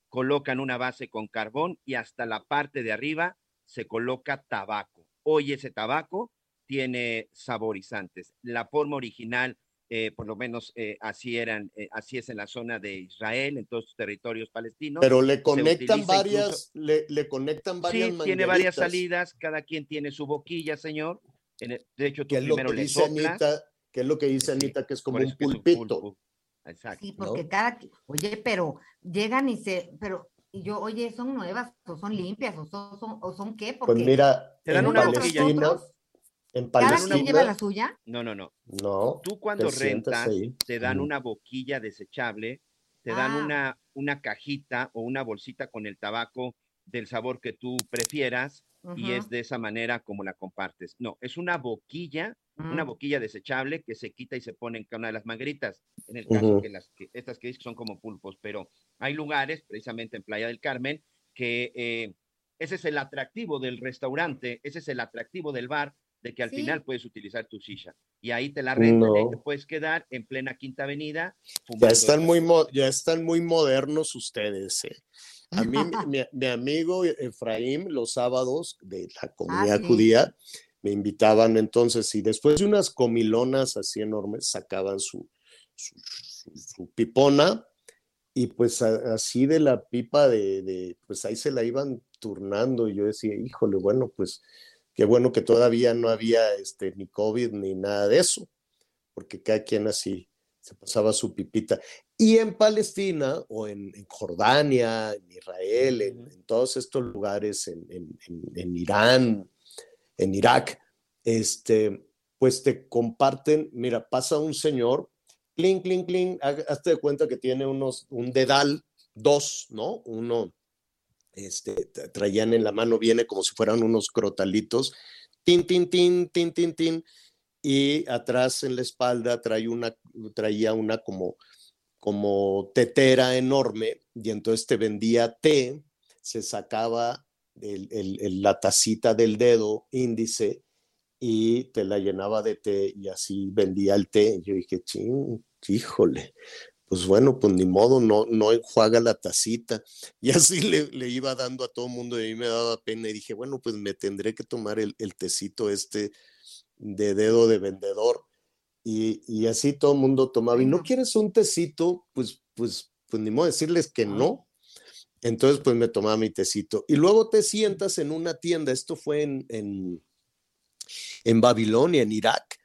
colocan una base con carbón y hasta la parte de arriba se coloca tabaco. Hoy ese tabaco tiene saborizantes. La forma original, eh, por lo menos eh, así eran, eh, así es en la zona de Israel, en todos los territorios palestinos. Pero le conectan varias, incluso- le, le conectan varias Sí, tiene varias salidas, cada quien tiene su boquilla, señor. En el- de hecho, tú Que es lo primero que le dice soplas. Anita, que es lo que dice Sí, Anita, que es como un pulpito. Exacto. Sí, porque cada, qui- oye, pero llegan y se, pero, y yo, oye, ¿son nuevas o son limpias o son, son- o son qué? Porque Pues mira, Te dan en una Palestina, boquilla. En cada quien lleva la suya. No, no, no. no, Tú cuando rentas, ahí. te dan una boquilla desechable, te dan Ah. una, una cajita o una bolsita con el tabaco del sabor que tú prefieras y es de esa manera como la compartes. No, es una boquilla, una Mm. boquilla desechable que se quita y se pone en cada una de las mangueritas. En el caso que las que estas que son como pulpos, pero hay lugares, precisamente en Playa del Carmen, que eh, ese es el atractivo del restaurante, ese es el atractivo del bar, de que al Sí. final puedes utilizar tu silla. Y ahí te la rentan y ahí te No. puedes quedar en plena Quinta Avenida. Ya están muy, mo- ya están muy modernos ustedes. eh. A mí, mi, [LAUGHS] mi- mi amigo Efraín, los sábados de la comunidad sí. judía, me invitaban entonces y después de unas comilonas así enormes, sacaban su, su, su- su pipona y pues a- así de la pipa de, de, pues ahí se la iban turnando y yo decía, híjole, bueno, pues qué bueno que todavía no había este, ni COVID ni nada de eso, porque cada quien así se pasaba su pipita. Y en Palestina o en, en Jordania, en Israel, en, en todos estos lugares, en, en- en- en Irán, en Irak, este, pues te comparten, mira, pasa un señor, clink, clink, clink, haz- hazte de cuenta que tiene unos, un dedal, dos, ¿no? Uno, este, tra- traían en la mano, viene como si fueran unos crotalitos, tin, tin, tin, tin, tin, tin, y atrás en la espalda trae una, traía una como, como tetera enorme, y entonces te vendía té, se sacaba la tacita del dedo índice y te la llenaba de té y así vendía el té. Yo dije, ching, híjole, pues bueno, pues ni modo, no, no enjuaga la tacita. Y así le, le iba dando a todo el mundo y a mí me daba pena y dije, bueno, pues me tendré que tomar el, el tecito este de dedo de vendedor. Y, y así todo el mundo tomaba. ¿Y no quieres un tecito? Pues, pues, pues ni modo decirles que no. Entonces, pues me tomaba mi tecito. Y luego te sientas en una tienda, esto fue en, en, en Babilonia, en Irak,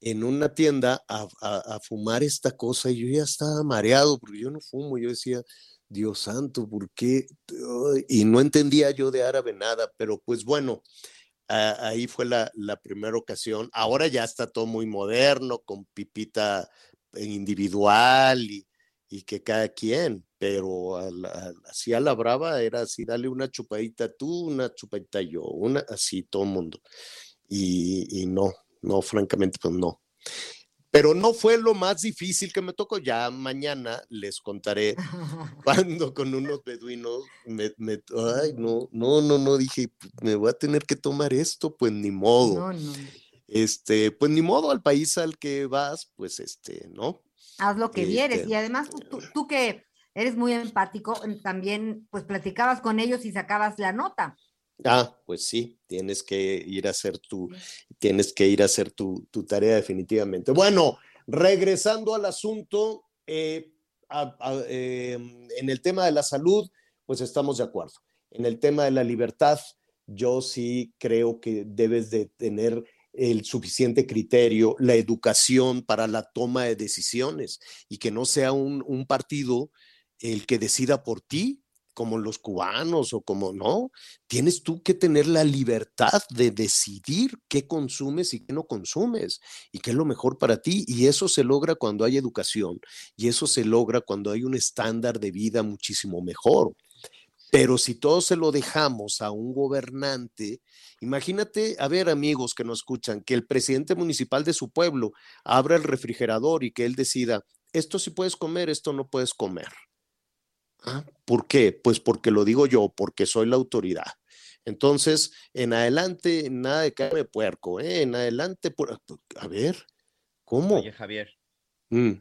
en una tienda a, a- a fumar esta cosa y yo ya estaba mareado porque yo no fumo, yo decía, Dios santo, ¿por qué? Y no entendía yo de árabe nada, pero pues bueno, a- ahí fue la, la primera ocasión. Ahora ya está todo muy moderno, con pipita individual y, y que cada quien, pero así a la brava era así, dale una chupadita tú, una chupadita yo, una así todo el mundo. Y, y no, no, francamente, pues no. Pero no fue lo más difícil que me tocó. Ya mañana les contaré [LAUGHS] cuando con unos beduinos me, me- ay, no, no, no, no, dije, me voy a tener que tomar esto, pues ni modo. No, no. Este, pues ni modo al país al que vas, pues este, ¿no? Haz lo que vieres. Este, Y además, tú, tú- tú que eres muy empático, em, también pues platicabas con ellos y sacabas la nota. Ah, pues sí, tienes que ir a hacer tu, tienes que ir a hacer tu, tu tarea definitivamente. Bueno, regresando al asunto, eh, a- a- eh, en el tema de la salud, pues estamos de acuerdo. En el tema de la libertad, yo sí creo que debes de tener el suficiente criterio, la educación para la toma de decisiones y que no sea un, un partido el que decida por ti, como los cubanos o como no tienes tú que tener la libertad de decidir qué consumes y qué no consumes y qué es lo mejor para ti. Y eso se logra cuando hay educación y eso se logra cuando hay un estándar de vida muchísimo mejor. Pero si todo se lo dejamos a un gobernante, imagínate, a ver amigos que nos escuchan, que el presidente municipal de su pueblo abra el refrigerador y que él decida, esto sí puedes comer, esto no puedes comer. ¿Ah? ¿Por qué? Pues porque lo digo yo, porque soy la autoridad. Entonces, en adelante, nada de carne de puerco, ¿eh? En adelante, por... a ver, ¿cómo? Oye, Javier. Mm.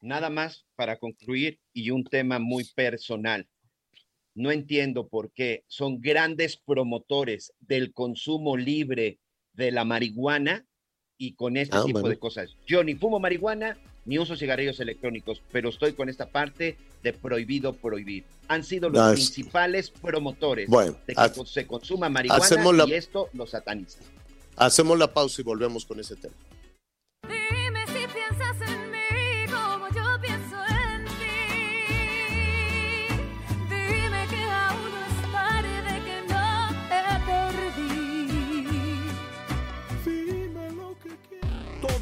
Nada más para concluir y un tema muy personal. No entiendo por qué son grandes promotores del consumo libre de la marihuana y con este Ah, tipo bueno. de cosas. Yo ni fumo marihuana ni uso cigarrillos electrónicos, pero estoy con esta parte de prohibido prohibir. Han sido los es- principales promotores Bueno, de que ha- se consuma marihuana la- y esto lo sataniza. Hacemos la pausa y volvemos con ese tema.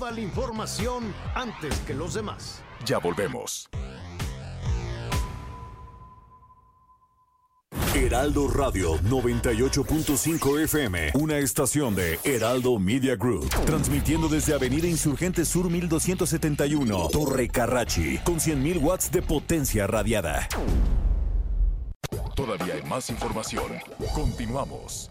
Toda la información antes que los demás. Ya volvemos. Heraldo Radio 98.5 FM, una estación de Heraldo Media Group, transmitiendo desde Avenida Insurgente Sur 1271, Torre Carrachi, con 100.000 watts de potencia radiada. Todavía hay más información. Continuamos.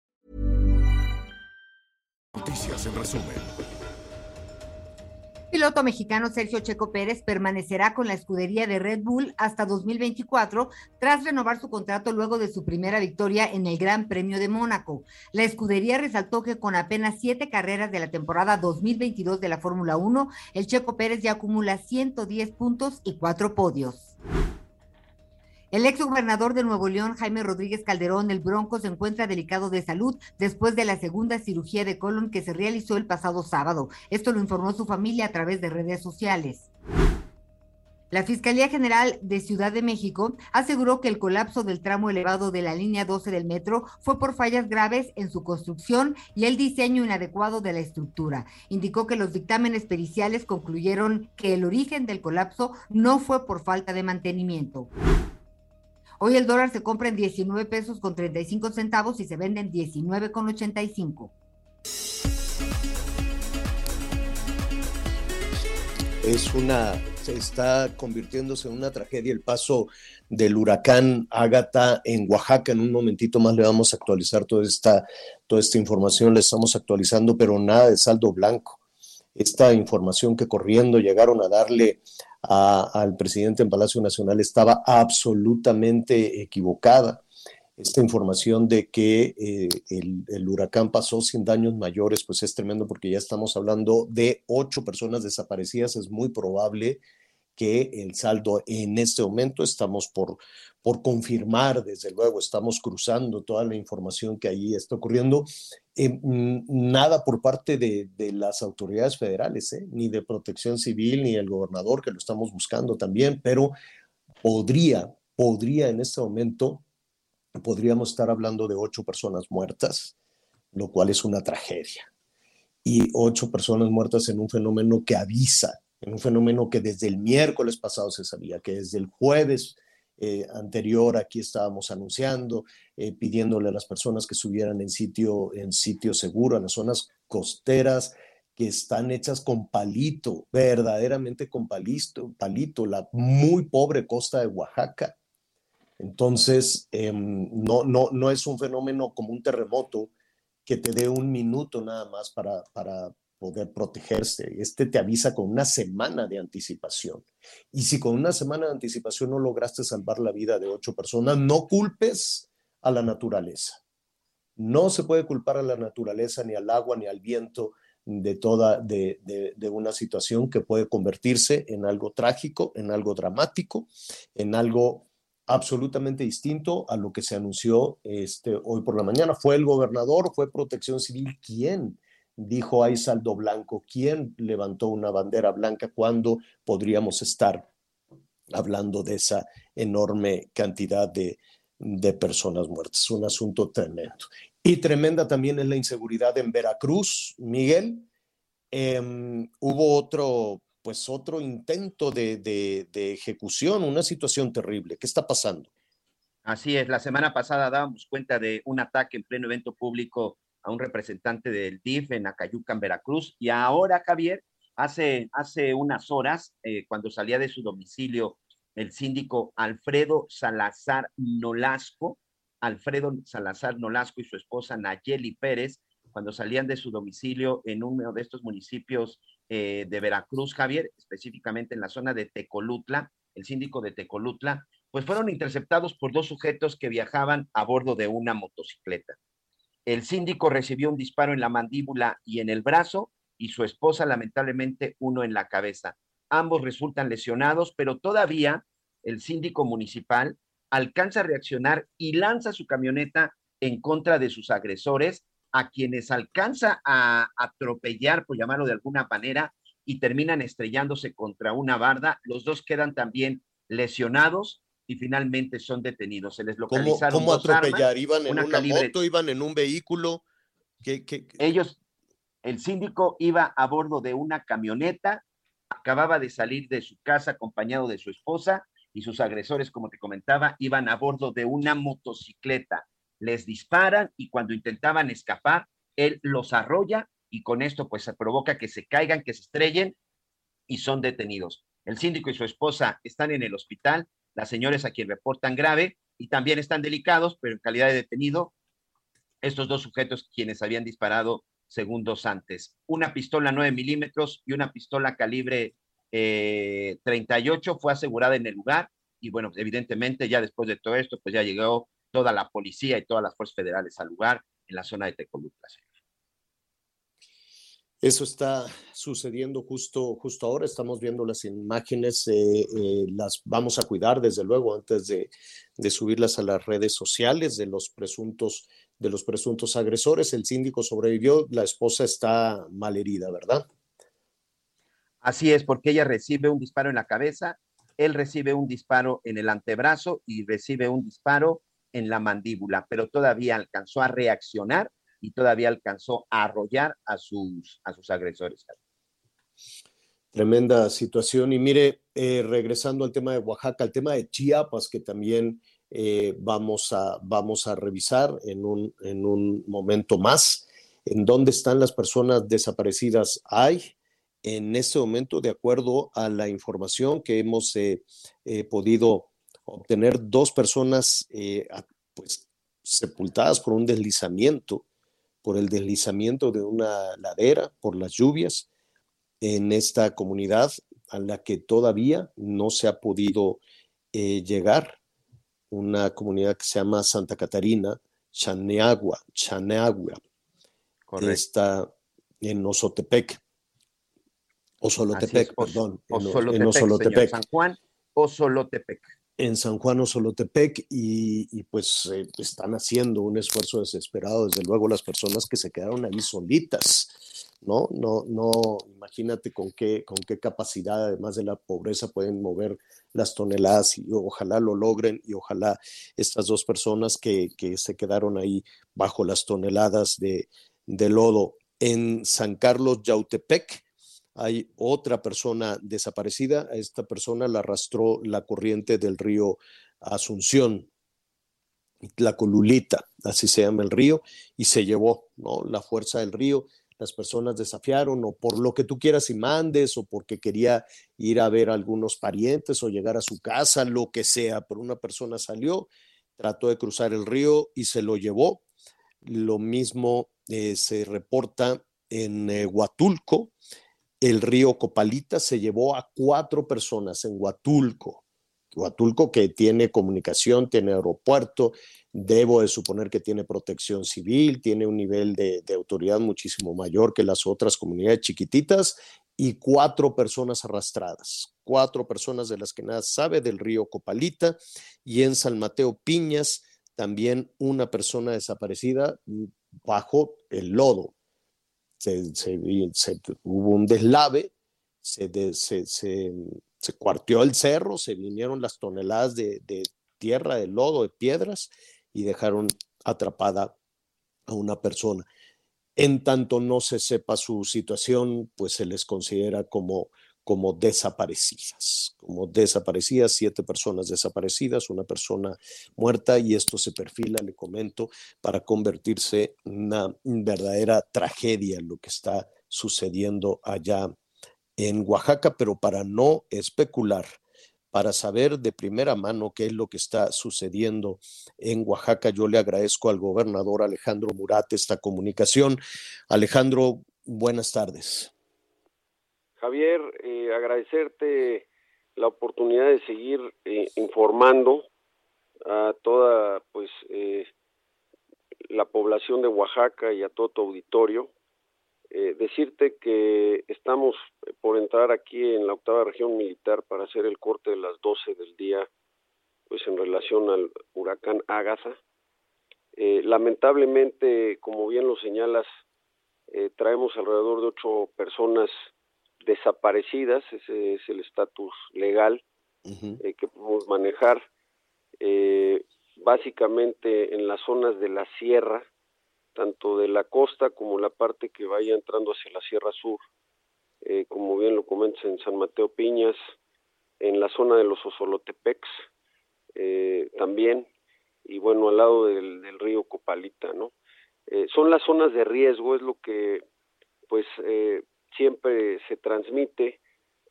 En resumen. Piloto mexicano Sergio Checo Pérez permanecerá con la escudería de Red Bull hasta 2024 tras renovar su contrato luego de su primera victoria en el Gran Premio de Mónaco. La escudería resaltó que con apenas siete carreras de la temporada 2022 de la Fórmula 1, el Checo Pérez ya acumula 110 puntos y cuatro podios. El ex gobernador de Nuevo León, Jaime Rodríguez Calderón, el Bronco, se encuentra delicado de salud después de la segunda cirugía de colon que se realizó el pasado sábado. Esto lo informó su familia a través de redes sociales. La Fiscalía General de Ciudad de México aseguró que el colapso del tramo elevado de la línea 12 del metro fue por fallas graves en su construcción y el diseño inadecuado de la estructura. Indicó que los dictámenes periciales concluyeron que el origen del colapso no fue por falta de mantenimiento. Hoy el dólar se compra en 19 pesos con 35 centavos y se vende en 19 con 85. es una, se está convirtiéndose en una tragedia el paso del huracán Ágata en Oaxaca. En un momentito más le vamos a actualizar toda esta, toda esta información, le estamos actualizando, pero nada de saldo blanco. Esta información que corriendo llegaron a darle al presidente en Palacio Nacional estaba absolutamente equivocada. Esta información de que eh, el, el huracán pasó sin daños mayores, pues es tremendo porque ya estamos hablando de ocho personas desaparecidas. Es muy probable que el saldo en este momento estamos por, por confirmar, desde luego, estamos cruzando toda la información que ahí está ocurriendo. Eh, nada por parte de, de las autoridades federales, ¿eh? ni de protección civil, ni el gobernador, que lo estamos buscando también, pero podría, podría en este momento, podríamos estar hablando de ocho personas muertas, lo cual es una tragedia. Y ocho personas muertas en un fenómeno que avisa, en un fenómeno que desde el miércoles pasado se sabía, que desde el jueves eh, anterior aquí estábamos anunciando, eh, pidiéndole a las personas que subieran en sitio, en sitio seguro, en las zonas costeras que están hechas con palito, verdaderamente con palito, palito, la muy pobre costa de Oaxaca. Entonces, eh, no, no, no es un fenómeno como un terremoto que te dé un minuto nada más para, para poder protegerse. Este te avisa con una semana de anticipación. Y si con una semana de anticipación no lograste salvar la vida de ocho personas, no culpes a la naturaleza. No se puede culpar a la naturaleza, ni al agua, ni al viento de toda, de, de, de, una situación que puede convertirse en algo trágico, en algo dramático, en algo absolutamente distinto a lo que se anunció este, hoy por la mañana. ¿Fue el gobernador? ¿Fue protección civil? ¿Quién? Dijo hay saldo blanco. ¿Quién levantó una bandera blanca? ¿Cuándo podríamos estar hablando de esa enorme cantidad de, de personas muertas? Un asunto tremendo. Y tremenda también es la inseguridad en Veracruz, Miguel. Eh, hubo otro, pues otro intento de, de, de, ejecución, una situación terrible. ¿Qué está pasando? Así es, la semana pasada dábamos cuenta de un ataque en pleno evento público a un representante del DIF en Acayuca, en Veracruz, y ahora, Javier, hace, hace unas horas, eh, cuando salía de su domicilio el síndico Alfredo Salazar Nolasco, Alfredo Salazar Nolasco y su esposa Nayeli Pérez, cuando salían de su domicilio en uno de estos municipios eh, de Veracruz, Javier, específicamente en la zona de Tecolutla, el síndico de Tecolutla, pues fueron interceptados por dos sujetos que viajaban a bordo de una motocicleta. El síndico recibió un disparo en la mandíbula y en el brazo y su esposa lamentablemente uno en la cabeza. Ambos resultan lesionados, pero todavía el síndico municipal alcanza a reaccionar y lanza su camioneta en contra de sus agresores, a quienes alcanza a atropellar, por llamarlo de alguna manera, y terminan estrellándose contra una barda. Los dos quedan también lesionados y finalmente son detenidos. Se les localizaron ¿Cómo, cómo dos atropellar? armas, ¿Iban en una, calibre- moto? ¿Iban en un vehículo? ¿Qué, qué, qué? Ellos, el síndico iba a bordo de una camioneta, acababa de salir de su casa acompañado de su esposa y sus agresores, como te comentaba, iban a bordo de una motocicleta. Les disparan y cuando intentaban escapar, él los arrolla y con esto pues se provoca que se caigan, que se estrellen y son detenidos. El síndico y su esposa están en el hospital, las señores a quien reportan grave y también están delicados, pero en calidad de detenido, estos dos sujetos quienes habían disparado segundos antes. Una pistola 9 milímetros y una pistola calibre eh, 38 fue asegurada en el lugar y bueno, evidentemente ya después de todo esto, pues ya llegó toda la policía y todas las fuerzas federales al lugar en la zona de Tecolutla. Eso está sucediendo justo, justo ahora. Estamos viendo las imágenes, eh, eh, las vamos a cuidar desde luego antes de, de, subirlas a las redes sociales de los presuntos, de los presuntos agresores. El síndico sobrevivió, la esposa está malherida, ¿verdad? Así es, porque ella recibe un disparo en la cabeza, él recibe un disparo en el antebrazo y recibe un disparo en la mandíbula, pero todavía alcanzó a reaccionar y todavía alcanzó a arrollar a sus, a sus agresores. Tremenda situación. Y mire, eh, regresando al tema de Oaxaca, al tema de Chiapas, que también eh, vamos, a, vamos a revisar en un, en un momento más, en dónde están las personas desaparecidas. Hay en este momento, de acuerdo a la información que hemos eh, podido obtener, dos personas pues, sepultadas por un deslizamiento por el deslizamiento de una ladera, por las lluvias en esta comunidad a la que todavía no se ha podido eh, llegar, una comunidad que se llama Santa Catarina, Chaneagua, Chaneagua, está en Ozotepec, Osolotepec, es, perdón, Osolotepec, en Osolotepec. San Juan, Osolotepec en San Juan Osolotepec y, y pues eh, están haciendo un esfuerzo desesperado, desde luego las personas que se quedaron ahí solitas, ¿no? No, no, imagínate con qué, con qué capacidad, además de la pobreza, pueden mover las toneladas y ojalá lo logren y ojalá estas dos personas que, que se quedaron ahí bajo las toneladas de, de lodo en San Carlos Yautepec, hay otra persona desaparecida. Esta persona la arrastró la corriente del río Asunción, la Colulita, así se llama el río, y se llevó ¿no? la fuerza del río. Las personas desafiaron, o por lo que tú quieras y mandes, o porque quería ir a ver a algunos parientes o llegar a su casa, lo que sea, pero una persona salió, trató de cruzar el río y se lo llevó. Lo mismo eh, se reporta en eh, Huatulco, el río Copalita se llevó a cuatro personas en Huatulco. Huatulco que tiene comunicación, tiene aeropuerto, debo de suponer que tiene protección civil, tiene un nivel de, de autoridad muchísimo mayor que las otras comunidades chiquititas y cuatro personas arrastradas, cuatro personas de las que nada sabe del río Copalita y en San Mateo Piñas también una persona desaparecida bajo el lodo. Se, hubo un deslave, se, de- se, se- se cuarteó el cerro, se vinieron las toneladas de, de tierra, de lodo, de piedras y dejaron atrapada a una persona. En tanto no se sepa su situación, pues se les considera como, como desaparecidas, como desaparecidas, siete personas desaparecidas, una persona muerta y esto se perfila, le comento, para convertirse en una verdadera tragedia lo que está sucediendo allá en Oaxaca, pero para no especular, para saber de primera mano qué es lo que está sucediendo en Oaxaca, yo le agradezco al gobernador Alejandro Murat esta comunicación. Alejandro, buenas tardes. Javier, eh, agradecerte la oportunidad de seguir eh, informando a toda pues eh, la población de Oaxaca y a todo tu auditorio. Eh, decirte que estamos por entrar aquí en la octava región militar para hacer el corte de las 12 del día, pues en relación al huracán Ágata. Eh, lamentablemente, como bien lo señalas, eh, traemos alrededor de ocho personas desaparecidas, ese es el estatus legal eh, que podemos manejar, eh, básicamente en las zonas de la sierra, tanto de la costa como la parte que vaya entrando hacia la Sierra Sur, eh, como bien lo comentas en San Mateo Piñas, en la zona de los Osolotepecs también, y bueno, al lado del, del río Copalita, ¿no? Son las zonas de riesgo, es lo que pues eh, siempre se transmite,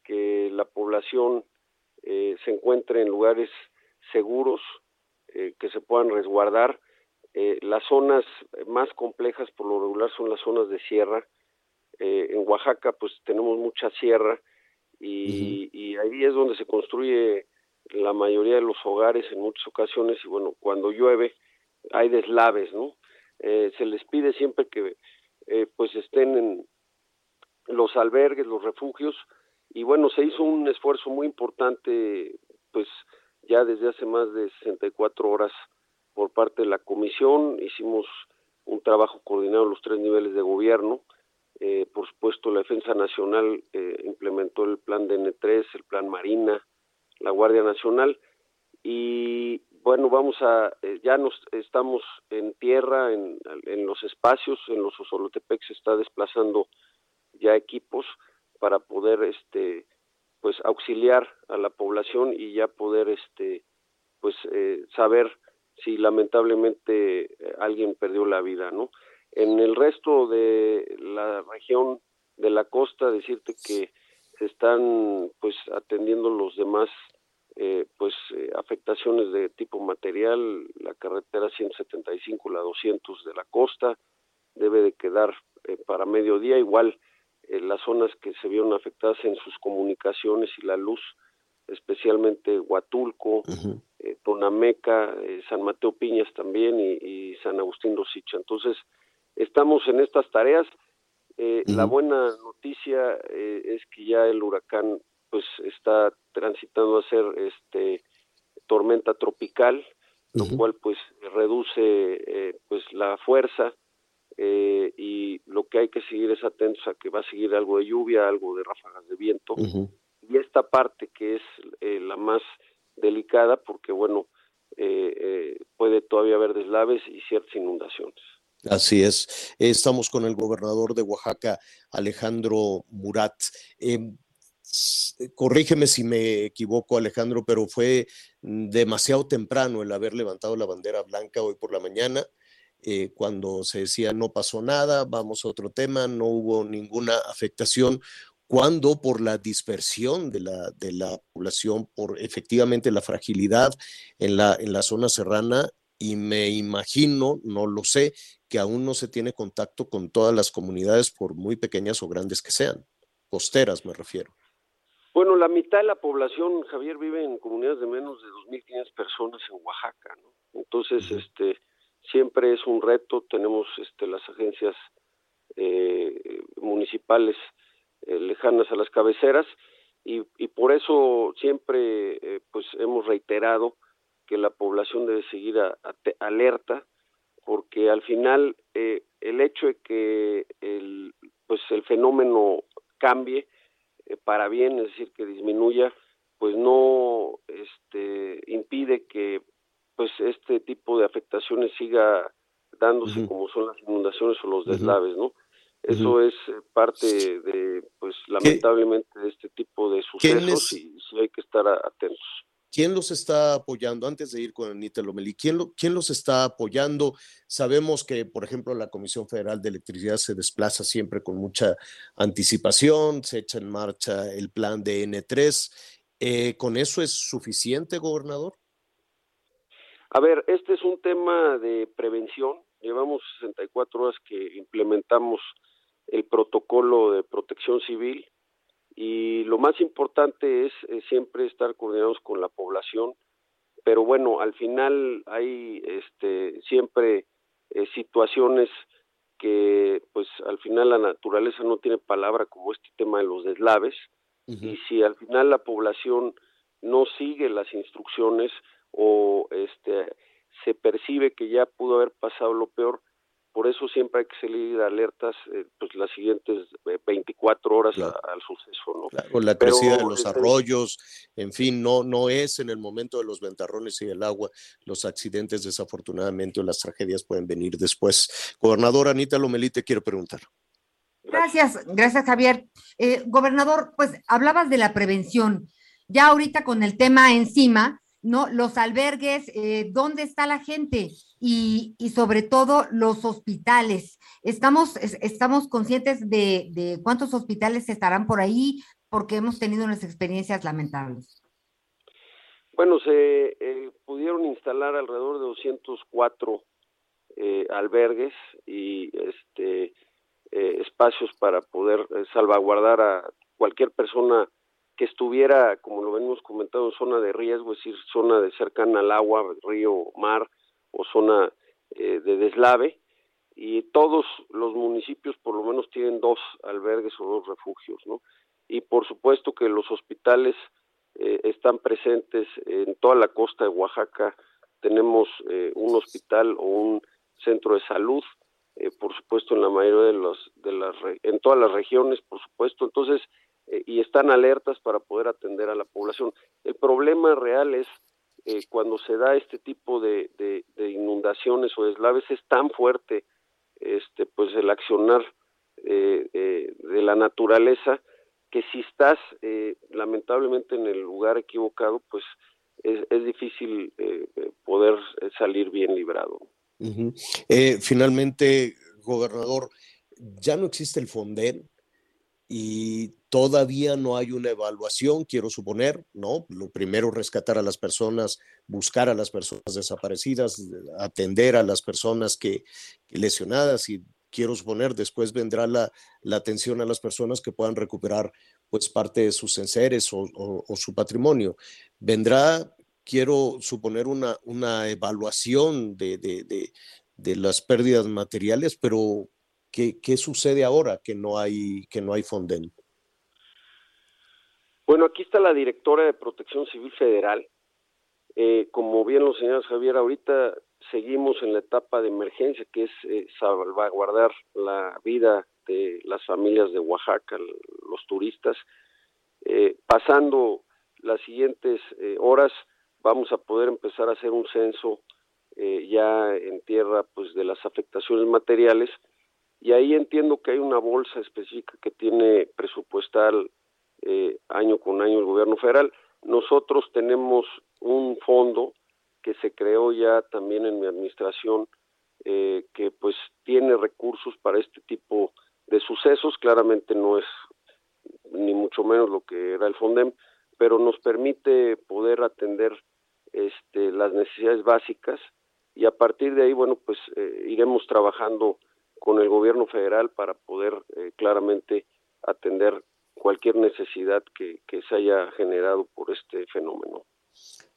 que la población eh, se encuentre en lugares seguros, eh, que se puedan resguardar. Eh, las zonas más complejas por lo regular son las zonas de sierra. Eh, en Oaxaca pues tenemos mucha sierra y, y ahí es donde se construye la mayoría de los hogares en muchas ocasiones y bueno, cuando llueve hay deslaves, ¿no? Eh, se les pide siempre que eh, pues estén en los albergues, los refugios y bueno, se hizo un esfuerzo muy importante pues ya desde hace más de 64 horas por parte de la comisión, hicimos un trabajo coordinado en los tres niveles de gobierno, eh, por supuesto la Defensa Nacional eh, implementó el plan DN3, el plan Marina, la Guardia Nacional y bueno, vamos a, eh, ya nos estamos en tierra, en, en los espacios, en los Osolotepec se está desplazando ya equipos para poder este pues auxiliar a la población y ya poder este pues eh, saber si lamentablemente eh, alguien perdió la vida no en el resto de la región de la costa decirte que se están pues atendiendo los demás eh, pues eh, afectaciones de tipo material la carretera 175 la 200 de la costa debe de quedar para mediodía igual las zonas que se vieron afectadas en sus comunicaciones y la luz, especialmente Huatulco, eh, Tonameca, eh, San Mateo Piñas también y, y San Agustín Rosicha. Entonces, estamos en estas tareas. Eh, La buena noticia eh, es que ya el huracán pues está transitando a ser este tormenta tropical, lo cual pues reduce eh, pues la fuerza eh, y lo que hay que seguir es atentos a que va a seguir algo de lluvia, algo de ráfagas de viento y esta parte que es eh, la más delicada porque bueno eh, eh, puede todavía haber deslaves y ciertas inundaciones. Así es. Estamos con el gobernador de Oaxaca, Alejandro Murat. S- corrígeme si me equivoco, Alejandro, pero fue mm, demasiado temprano el haber levantado la bandera blanca hoy por la mañana, eh, cuando se decía no pasó nada, vamos a otro tema, no hubo ninguna afectación, cuando por la dispersión de la, de la población, por efectivamente la fragilidad en la, en la zona serrana, y me imagino, no lo sé, que aún no se tiene contacto con todas las comunidades, por muy pequeñas o grandes que sean, costeras me refiero. Bueno, la mitad de la población, Javier, vive en comunidades de menos de 2.500 personas en Oaxaca, ¿no? Entonces, este, siempre es un reto. Tenemos este, las agencias eh, municipales eh, lejanas a las cabeceras y, por eso siempre eh, pues hemos reiterado que la población debe seguir alerta porque al final el hecho de que el pues el fenómeno cambie para bien es decir que disminuya pues no este impide que pues este tipo de afectaciones siga dándose como son las inundaciones o los deslaves no eso es eh, parte de, pues lamentablemente, de este tipo de sucesos y hay que estar atentos. ¿Quién los está apoyando? Antes de ir con Anita Lomelí, ¿quién, ¿quién los está apoyando? Sabemos que, por ejemplo, la Comisión Federal de Electricidad se desplaza siempre con mucha anticipación, se echa en marcha el plan de N3. Eh, ¿Con eso es suficiente, gobernador? A ver, este es un tema de prevención. Llevamos 64 horas que implementamos el protocolo de protección civil y lo más importante es, siempre estar coordinados con la población. Pero bueno al final hay este siempre eh, situaciones que pues al final la naturaleza no tiene palabra como este tema de los deslaves. Y si al final la población no sigue las instrucciones o este se percibe que ya pudo haber pasado lo peor por eso siempre hay que salir alertas eh, pues las siguientes 24 eh, horas al suceso no con la crecida de los este arroyos en fin no no es en el momento de los ventarrones y el agua los accidentes desafortunadamente o las tragedias pueden venir después. Gobernador Anita Lomelí te quiero preguntar. Gracias gracias Javier. Eh, gobernador pues hablabas de la prevención. Ya ahorita con el tema encima ¿no? Los albergues, eh, ¿dónde está la gente? Y, y, sobre todo los hospitales. ¿Estamos, estamos conscientes de, de, cuántos hospitales estarán por ahí? Porque hemos tenido unas experiencias lamentables. Bueno, se eh, pudieron instalar alrededor de 204 eh, albergues y este espacios para poder salvaguardar a cualquier persona que estuviera, como lo venimos comentando, en zona de riesgo, es decir, zona de cercana al agua, río, mar o zona eh, de deslave, y todos los municipios por lo menos tienen dos albergues o dos refugios, ¿no? Y por supuesto que los hospitales eh, están presentes en toda la costa de Oaxaca, tenemos eh, un hospital o un centro de salud, por supuesto en la mayoría de los de las en todas las regiones, por supuesto, entonces eh, y están alertas para poder atender a la población. El problema real es eh, cuando se da este tipo de, inundaciones o deslaves es tan fuerte este pues el accionar eh, de la naturaleza que si estás lamentablemente en el lugar equivocado pues es, es difícil poder salir bien librado. finalmente, gobernador, ya no existe el Fonden y todavía no hay una evaluación, quiero suponer, ¿no? Lo primero, rescatar a las personas, buscar a las personas desaparecidas, atender a las personas que, lesionadas y quiero suponer, después vendrá la, atención a las personas que puedan recuperar pues parte de sus enseres o, su patrimonio. Vendrá, quiero suponer, una, una evaluación de, de las pérdidas materiales, pero ¿Qué, ¿Qué, sucede ahora que no hay que no hay Fonden? Bueno, aquí está la directora de Protección Civil Federal. Eh, como bien lo señala Javier, ahorita seguimos en la etapa de emergencia, que es eh, salvaguardar la vida de las familias de Oaxaca, los turistas. Eh, pasando las siguientes horas, vamos a poder empezar a hacer un censo ya en tierra pues de las afectaciones materiales y ahí entiendo que hay una bolsa específica que tiene presupuestal eh, año con año el gobierno federal. Nosotros tenemos un fondo que se creó ya también en mi administración eh, que pues tiene recursos para este tipo de sucesos. Claramente no es ni mucho menos lo que era el Fondem, pero nos permite poder atender este, las necesidades básicas y a partir de ahí, bueno, pues eh, iremos trabajando con el gobierno federal para poder eh, claramente atender cualquier necesidad que, se haya generado por este fenómeno.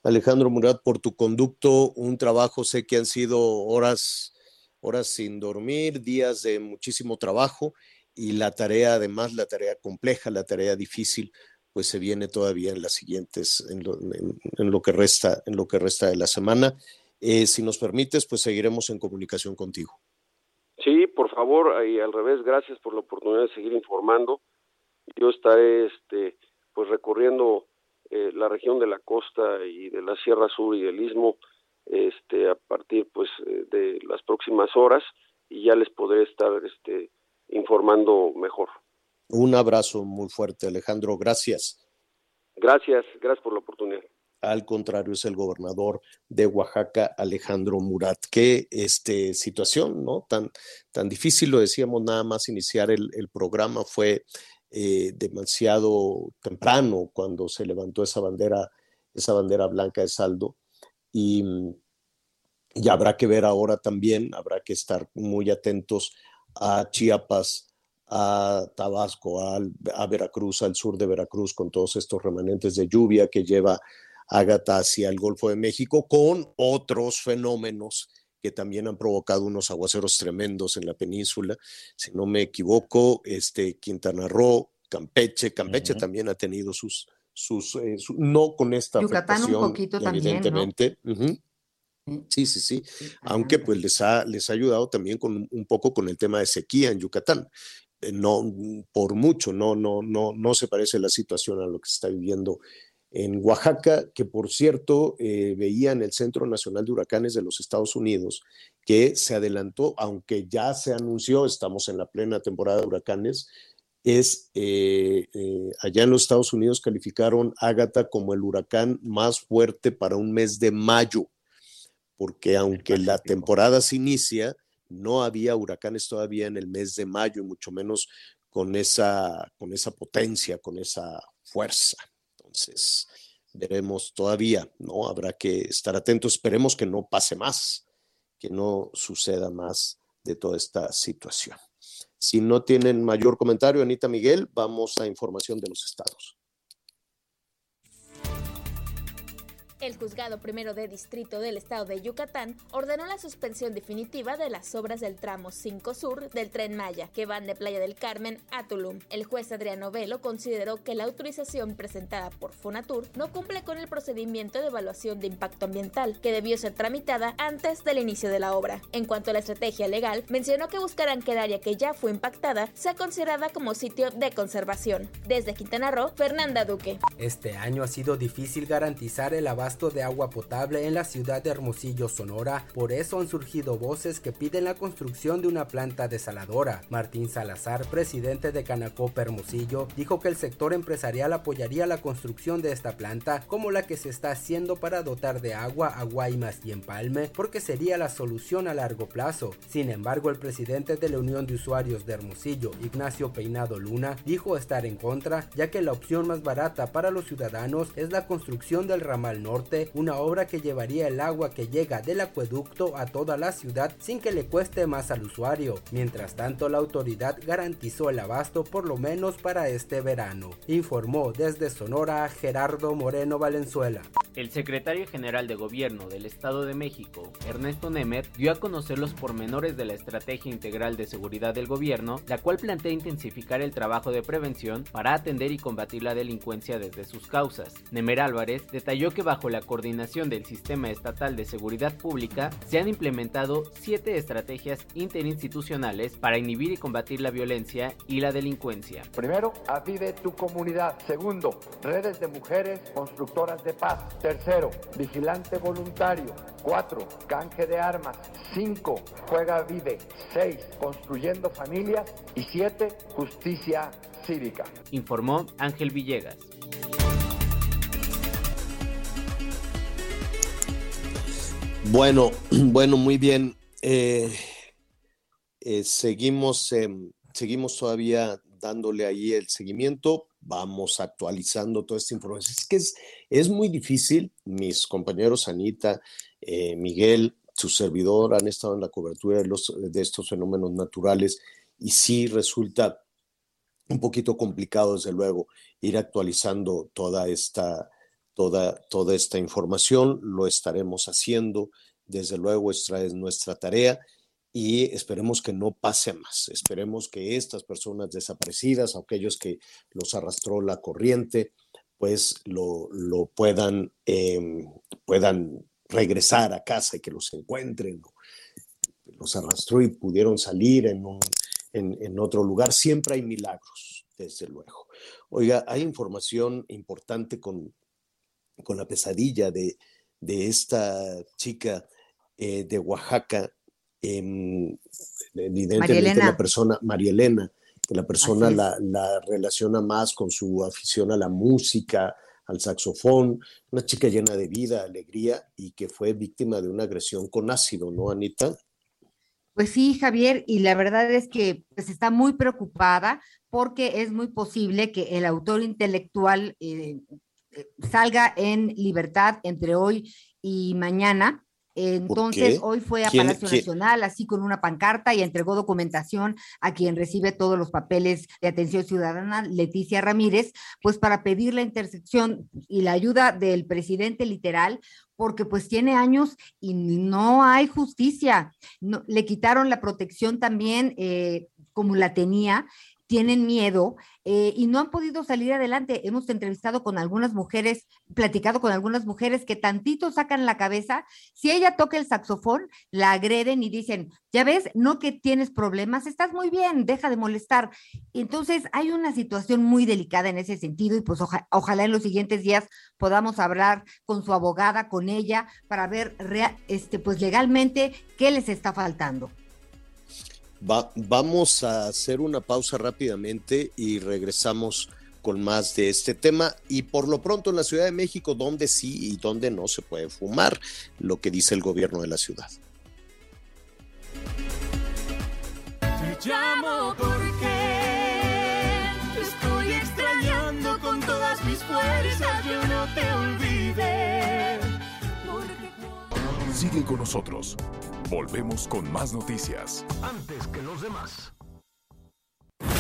Alejandro Murat, por tu conducto, un trabajo, sé que han sido horas, horas sin dormir, días de muchísimo trabajo y la tarea, además, la tarea compleja, la tarea difícil, pues se viene todavía en las siguientes, en lo, que resta, en lo que resta de la semana. Eh, si nos permites, pues seguiremos en comunicación contigo. Sí, por favor, y al revés, gracias por la oportunidad de seguir informando. Yo estaré, este, pues recorriendo eh, la región de la costa y de la Sierra Sur y del Istmo, este, a partir, pues, de las próximas horas y ya les podré estar, este, informando mejor. Un abrazo muy fuerte, Alejandro. Gracias. Gracias, gracias por la oportunidad. Al contrario, es el gobernador de Oaxaca, Alejandro Murat. Qué este, situación, ¿no? Tan, tan difícil, lo decíamos nada más iniciar el, programa, fue eh, demasiado temprano cuando se levantó esa bandera, esa bandera blanca de saldo. Y, y habrá que ver ahora también, habrá que estar muy atentos a Chiapas, a Tabasco, a, Veracruz, al sur de Veracruz, con todos estos remanentes de lluvia que lleva Ágata hacia el Golfo de México, con otros fenómenos que también han provocado unos aguaceros tremendos en la península. Si no me equivoco, este, Quintana Roo, Campeche, Campeche también ha tenido sus, sus, eh, no con esta Yucatán un poquito evidentemente. Sí, sí, sí. Aunque pues les ha, les ha ayudado también con un poco con el tema de sequía en Yucatán. Eh, no por mucho, no, no, no, no se parece la situación a lo que se está viviendo en Oaxaca, que por cierto eh, veía en el Centro Nacional de Huracanes de los Estados Unidos que se adelantó, aunque ya se anunció, estamos en la plena temporada de huracanes, es eh, allá en los Estados Unidos calificaron Ágata como el huracán más fuerte para un mes de mayo, porque aunque la temporada se inicia, no había huracanes todavía en el mes de mayo y mucho menos con esa, con esa potencia, con esa fuerza. Entonces, veremos todavía, ¿no? Habrá que estar atentos, esperemos que no pase más, que no suceda más de toda esta situación. Si no tienen mayor comentario, Anita Miguel, vamos a información de los estados. El juzgado primero de distrito del estado de Yucatán ordenó la suspensión definitiva de las obras del tramo 5 Sur del tren Maya, que van de Playa del Carmen a Tulum. El juez Adriano Velo consideró que la autorización presentada por Fonatur no cumple con el procedimiento de evaluación de impacto ambiental, que debió ser tramitada antes del inicio de la obra. En cuanto a la estrategia legal, mencionó que buscarán que el área que ya fue impactada sea considerada como sitio de conservación. Desde Quintana Roo, Fernanda Duque. Este año ha sido difícil garantizar el de agua potable en la ciudad de Hermosillo, Sonora. Por eso han surgido voces que piden la construcción de una planta desaladora. Martín Salazar, presidente de Canacopa Hermosillo, dijo que el sector empresarial apoyaría la construcción de esta planta como la que se está haciendo para dotar de agua a Guaymas y Empalme porque sería la solución a largo plazo. Sin embargo, el presidente de la Unión de Usuarios de Hermosillo, Ignacio Peinado Luna, dijo estar en contra ya que la opción más barata para los ciudadanos es la construcción del ramal norte una obra que llevaría el agua que llega del acueducto a toda la ciudad sin que le cueste más al usuario. Mientras tanto, la autoridad garantizó el abasto por lo menos para este verano. Informó desde Sonora Gerardo Moreno Valenzuela. El secretario general de Gobierno del Estado de México, Ernesto Nemer, dio a conocer los pormenores de la Estrategia Integral de Seguridad del Gobierno, la cual plantea intensificar el trabajo de prevención para atender y combatir la delincuencia desde sus causas. Nemer Álvarez detalló que bajo la coordinación del Sistema Estatal de Seguridad Pública, se han implementado siete estrategias interinstitucionales para inhibir y combatir la violencia y la delincuencia. Primero, avive tu comunidad. Segundo, redes de mujeres constructoras de paz. Tercero, vigilante voluntario. Cuatro, canje de armas. Cinco, juega vive. Seis, construyendo familias. Y siete, justicia cívica. Informó Ángel Villegas. Bueno, [CLEARS THROAT] bueno, muy bien. Eh, eh, seguimos, em, seguimos todavía dándole ahí el seguimiento. Vamos actualizando toda esta información. Es que es, es muy difícil. Mis compañeros Anita, eh, Miguel, su servidor han estado en la cobertura de, los, de estos fenómenos naturales y sí resulta un poquito complicado, desde luego, ir actualizando toda esta, toda, toda esta información. Lo estaremos haciendo. Desde luego, esta es nuestra tarea y esperemos que no pase más. Esperemos que estas personas desaparecidas, aquellos que los arrastró la corriente, pues lo, lo puedan, em, puedan regresar a casa y que los encuentren. Los arrastró y pudieron salir en, un, en, en otro lugar. Siempre hay milagros, desde luego. Oiga, hay información importante con, con la pesadilla de, de esta chica eh, de Oaxaca, eh, evidentemente la persona, María Elena, que la persona la, la, relaciona más con su afición a la música, al saxofón, una chica llena de vida, alegría y que fue víctima de una agresión con ácido, ¿no, Anita? Pues sí, Javier, y la verdad es que pues, está muy preocupada porque es muy posible que el autor intelectual eh, eh salga en libertad entre hoy y mañana. Entonces, hoy fue a Palacio Nacional, así con una pancarta, y entregó documentación a quien recibe todos los papeles de atención ciudadana, Leticia Ramírez, pues para pedir la intersección y la ayuda del presidente literal, porque pues tiene años y no hay justicia. No, le quitaron la protección también eh, como la tenía tienen miedo eh, y no han podido salir adelante. Hemos entrevistado con algunas mujeres, platicado con algunas mujeres que tantito sacan la cabeza. Si ella toca el saxofón, la agreden y dicen, ya ves, no que tienes problemas, estás muy bien, deja de molestar. Entonces hay una situación muy delicada en ese sentido y pues ojalá en los siguientes días podamos hablar con su abogada, con ella, para ver este, pues legalmente qué les está faltando vamos a hacer una pausa rápidamente y regresamos con más de este tema y por lo pronto en la Ciudad de México, donde sí y donde no se puede fumar, lo que dice el gobierno de la ciudad. Te llamo porque estoy extrañando con todas mis fuerzas, yo no te olvidé. Sigue con nosotros. Volvemos con más noticias. Antes que los demás.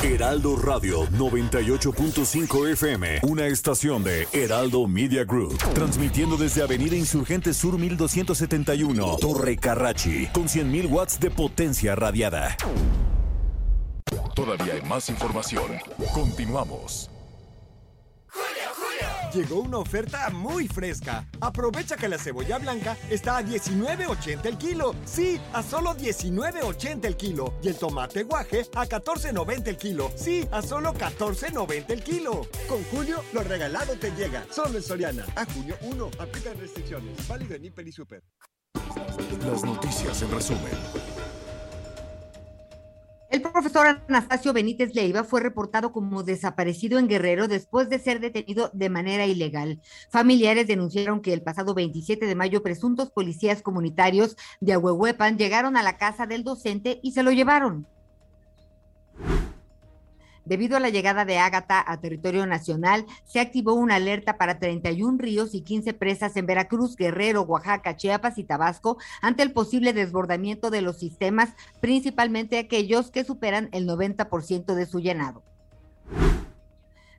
Heraldo Radio 98.5 FM, una estación de Heraldo Media Group, transmitiendo desde Avenida Insurgente Sur 1271, Torre Carrachi, con 100.000 watts de potencia radiada. Todavía hay más información. Continuamos. Llegó una oferta muy fresca. Aprovecha que la cebolla blanca está a 19.80 el kilo. Sí, a solo 19.80 el kilo. Y el tomate guaje a 14.90 el kilo. Sí, a solo 14.90 el kilo. Con Julio, lo regalado te llega. Solo en Soriana. A junio 1. Aplican restricciones. Válido en Hiper y Super. Las noticias en resumen. El profesor Anastasio Benítez Leiva fue reportado como desaparecido en Guerrero después de ser detenido de manera ilegal. Familiares denunciaron que el pasado 27 de mayo presuntos policías comunitarios de Ahuehuepan llegaron a la casa del docente y se lo llevaron. Debido a la llegada de Ágata a territorio nacional, se activó una alerta para 31 ríos y 15 presas en Veracruz, Guerrero, Oaxaca, Chiapas y Tabasco ante el posible desbordamiento de los sistemas, principalmente aquellos que superan el 90% de su llenado.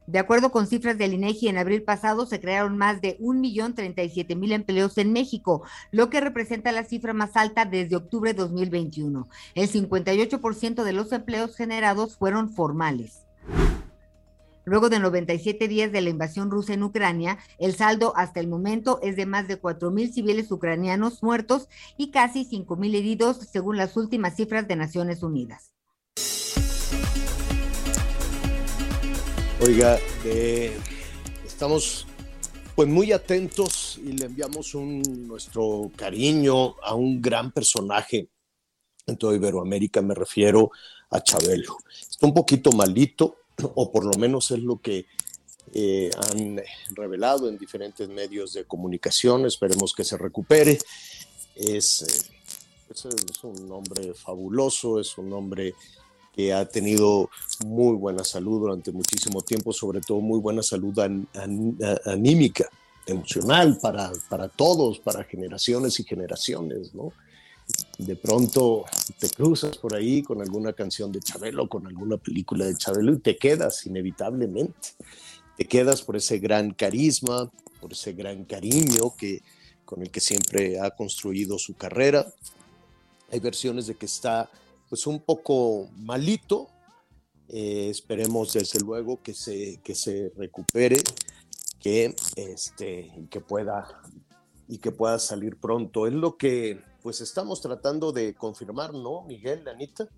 De acuerdo con cifras del INEGI, en abril pasado se crearon más de 1.037.000 empleos en México, lo que representa la cifra más alta desde octubre de 2021. El 58% de los empleos generados fueron formales. Luego de 97 días de la invasión rusa en Ucrania, el saldo hasta el momento es de más de 4.000 civiles ucranianos muertos y casi 5.000 heridos, según las últimas cifras de Naciones Unidas. Oiga, estamos pues muy atentos y le enviamos un, nuestro cariño a un gran personaje en toda Iberoamérica, me refiero a Chabelo. Está un poquito malito, [CLEARS THROAT] o por lo menos es lo que eh, han revelado en diferentes medios de comunicación, esperemos que se recupere. Es, eh, es un hombre fabuloso, es un hombre que ha tenido muy buena salud durante muchísimo tiempo, sobre todo muy buena salud anímica, emocional para, para todos, para generaciones y generaciones, ¿no? De pronto te cruzas por ahí con alguna canción de Chabelo, con alguna película de Chabelo y te quedas inevitablemente. Te quedas por ese gran carisma, por ese gran cariño que, con el que siempre ha construido su carrera. Hay versiones de que está pues un poco malito. Eh, esperemos desde luego que se, que se recupere, que, este, que pueda y que pueda salir pronto. Es lo que pues estamos tratando de confirmar, ¿no, Miguel, Anita?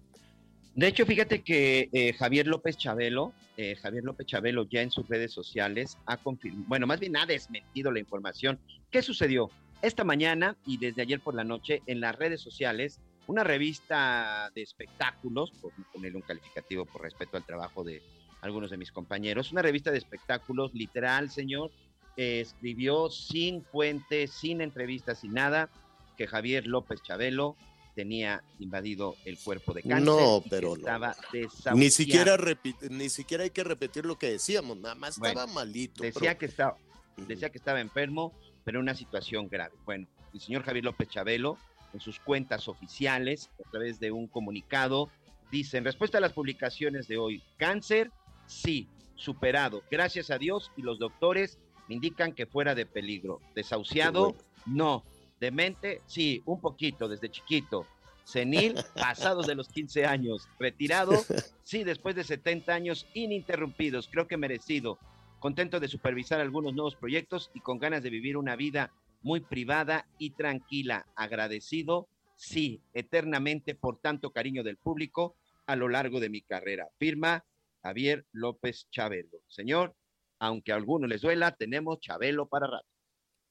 De hecho, fíjate que eh, Javier López Chabelo, eh, Javier López Chabelo ya en sus redes sociales ha confirmado, bueno, más bien ha desmentido la información. ¿Qué sucedió? Esta mañana y desde ayer por la noche en las redes sociales, una revista de espectáculos, por no ponerle un calificativo por respeto al trabajo de algunos de mis compañeros, una revista de espectáculos literal, señor, eh, escribió sin fuente, sin entrevistas, sin nada, que Javier López Chabelo tenía invadido el cuerpo de cáncer. No, pero estaba Ni siquiera, ni siquiera hay que repetir lo que decíamos, nada más estaba malito. Decía, que estaba, decía que estaba enfermo, pero en una situación grave. Bueno, el señor Javier López Chabelo, en sus cuentas oficiales, a través de un comunicado, dice, en respuesta a las publicaciones de hoy, cáncer, sí, superado, gracias a Dios y los doctores me indican que fuera de peligro. Desahuciado, no, Demente, sí, un poquito, desde chiquito. Senil, [LAUGHS] pasado de los 15 años. Retirado, [LAUGHS] sí, después de 70 años ininterrumpidos. Creo que merecido. Contento de supervisar algunos nuevos proyectos y con ganas de vivir una vida muy privada y tranquila. Agradecido, sí, eternamente por tanto cariño del público a lo largo de mi carrera. Firma Javier López Chabelo. Señor, aunque a algunos les duela, tenemos Chabelo para rato.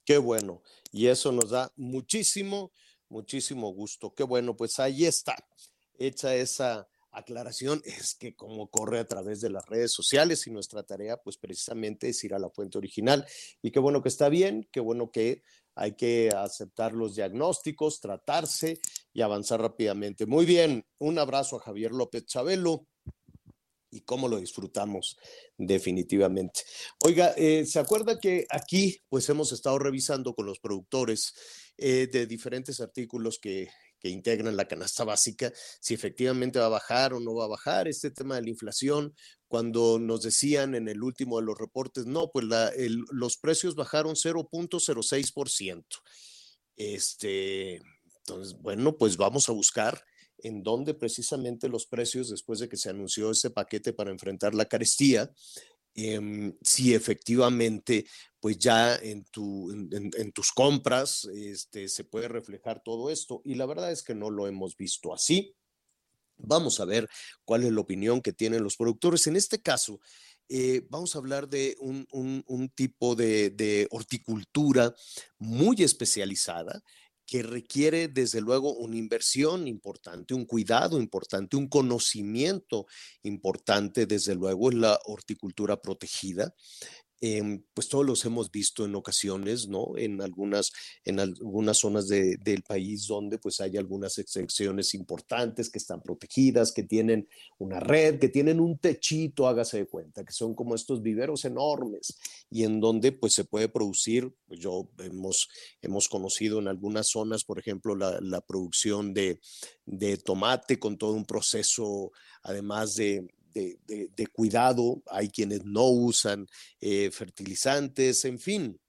Qué bueno. Y eso nos da muchísimo, muchísimo gusto. Qué bueno, pues ahí está. Hecha esa aclaración, es que como corre a través de las redes sociales y nuestra tarea, pues precisamente es ir a la fuente original. Y qué bueno que está bien, qué bueno que hay que aceptar los diagnósticos, tratarse y avanzar rápidamente. Muy bien, un abrazo a Javier López Chabelo y cómo lo disfrutamos definitivamente. Oiga, eh, ¿se acuerda que aquí pues hemos estado revisando con los productores eh, de diferentes artículos que, que integran la canasta básica, si efectivamente va a bajar o no va a bajar este tema de la inflación, cuando nos decían en el último de los reportes, no, pues la, los precios bajaron 0.06%. Este, entonces, bueno, pues vamos a buscar en donde precisamente los precios, después de que se anunció ese paquete para enfrentar la carestía, em, si efectivamente, pues ya en, tu, en, tus compras este, se puede reflejar todo esto. Y la verdad es que no lo hemos visto así. Vamos a ver cuál es la opinión que tienen los productores. En este caso, eh, vamos a hablar de un, tipo de, horticultura muy especializada que requiere desde luego una inversión importante, un cuidado importante, un conocimiento importante, desde luego, en la horticultura protegida. Em, pues todos los hemos visto en ocasiones, ¿no? En algunas, en algunas zonas del país donde pues hay algunas excepciones importantes que están protegidas, que tienen una red, que tienen un techito, hágase de cuenta, que son como estos viveros enormes y en donde pues se puede producir, pues yo hemos, hemos conocido en algunas zonas, por ejemplo, la, producción de tomate con todo un proceso, además de, de, cuidado, hay quienes no usan eh, fertilizantes, en fin.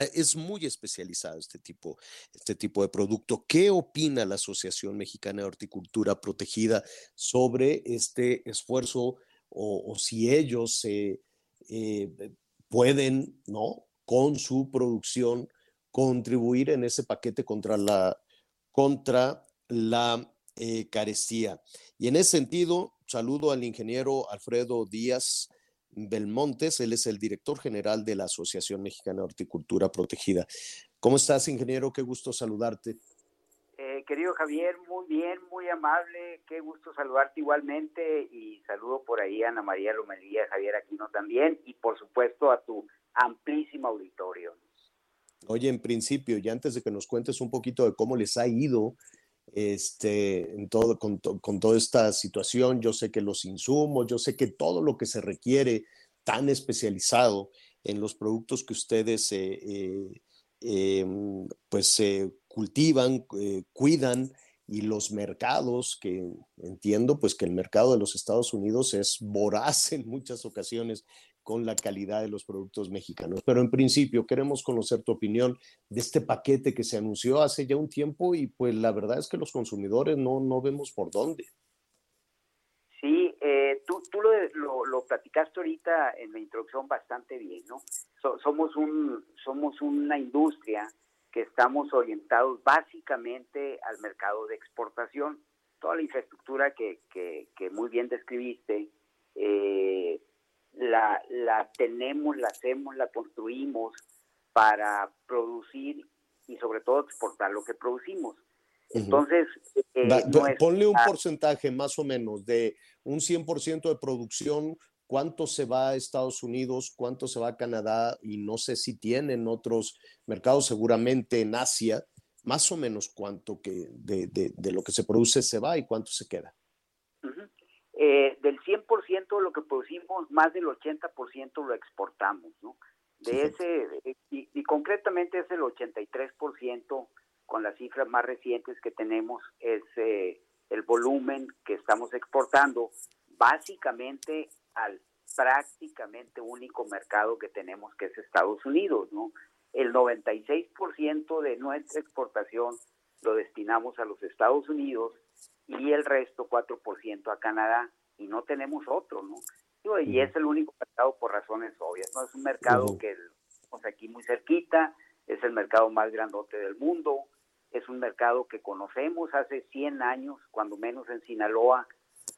Eh, es muy especializado este tipo, este tipo de producto. ¿Qué opina la Asociación Mexicana de Horticultura Protegida sobre este esfuerzo o, si ellos eh, pueden, ¿no? Con su producción contribuir en ese paquete contra la, contra la carestía. Y en ese sentido, saludo al ingeniero Alfredo Díaz Belmontes, él es el director general de la Asociación Mexicana de Horticultura Protegida. ¿Cómo estás, ingeniero? Qué gusto saludarte. Eh, querido Javier, muy bien, muy amable, qué gusto saludarte igualmente y saludo por ahí a Ana María Lomelía, Javier Aquino también y por supuesto a tu amplísimo auditorio. Oye, en principio, y antes de que nos cuentes un poquito de cómo les ha ido este, en todo, con, toda esta situación. Yo sé que los insumos, yo sé que todo lo que se requiere tan especializado en los productos que ustedes eh, eh, em, pues cultivan, eh, cuidan y los mercados que entiendo pues que el mercado de los Estados Unidos es voraz en muchas ocasiones con la calidad de los productos mexicanos. Pero en principio queremos conocer tu opinión de este paquete que se anunció hace ya un tiempo y pues la verdad es que los consumidores no, no vemos por dónde. Sí, eh, tú, tú lo, lo, platicaste ahorita en la introducción bastante bien, ¿no? somos, un, somos una industria que estamos orientados básicamente al mercado de exportación. Toda la infraestructura que, que, que muy bien describiste, eh, la, la tenemos, la hacemos, la construimos para producir y sobre todo exportar lo que producimos. Entonces, eh, ponle un porcentaje más o menos de un 100% de producción, cuánto se va a Estados Unidos, cuánto se va a Canadá y no sé si tienen otros mercados, seguramente en Asia, más o menos cuánto que de, de, lo que se produce se va y cuánto se queda. eh, del 100% de lo que producimos, más del 80% lo exportamos, ¿no? De ese, y, y, concretamente es el 83% con las cifras más recientes que tenemos es eh, el volumen que estamos exportando básicamente al prácticamente único mercado que tenemos que es Estados Unidos, ¿no? El 96% de nuestra exportación lo destinamos a los Estados Unidos y el resto 4% a Canadá y no tenemos otro, ¿no? Y es el único mercado por razones obvias, ¿no? Es un mercado que estamos aquí muy cerquita, es el mercado más grandote del mundo, es un mercado que conocemos hace 100 años, cuando menos en Sinaloa,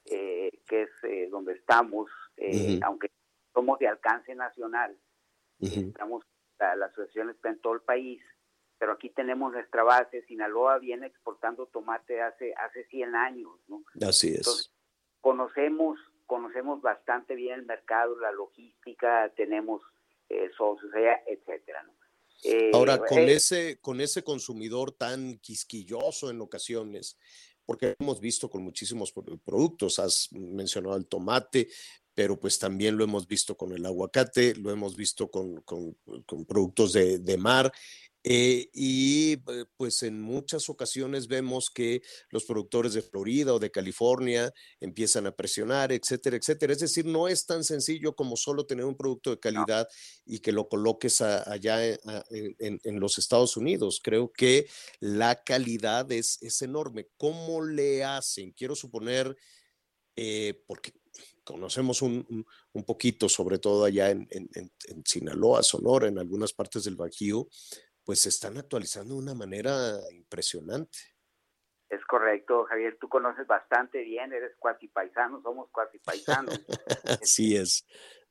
eh, que es eh, donde estamos, eh, aunque somos de alcance nacional, estamos, la, la, asociación está en todo el país, pero aquí tenemos nuestra base, Sinaloa viene exportando tomate hace, hace 100 años, ¿no? Así es. Conocemos, conocemos bastante bien el mercado, la logística, tenemos socios allá, etcétera, ¿no? Eh, Ahora, con, eh, ese, con ese consumidor tan quisquilloso en ocasiones, porque hemos visto con muchísimos productos, has mencionado el tomate, pero pues también lo hemos visto con el aguacate, lo hemos visto con, con, con productos de, de, mar eh, y eh, pues en muchas ocasiones vemos que los productores de Florida o de California empiezan a presionar, etcétera, etcétera. Es decir, no es tan sencillo como solo tener un producto de calidad y que lo coloques allá eh, en, los Estados Unidos. Creo que la calidad es, es enorme. ¿Cómo le hacen? Quiero suponer, porque conocemos un, un, poquito, sobre todo allá en, en, Sinaloa, Sonora, en algunas partes del Bajío, pues se están actualizando de una manera impresionante. Es correcto, Javier, tú conoces bastante bien, eres cuasi paisano, somos cuasi paisanos. [LAUGHS] así es,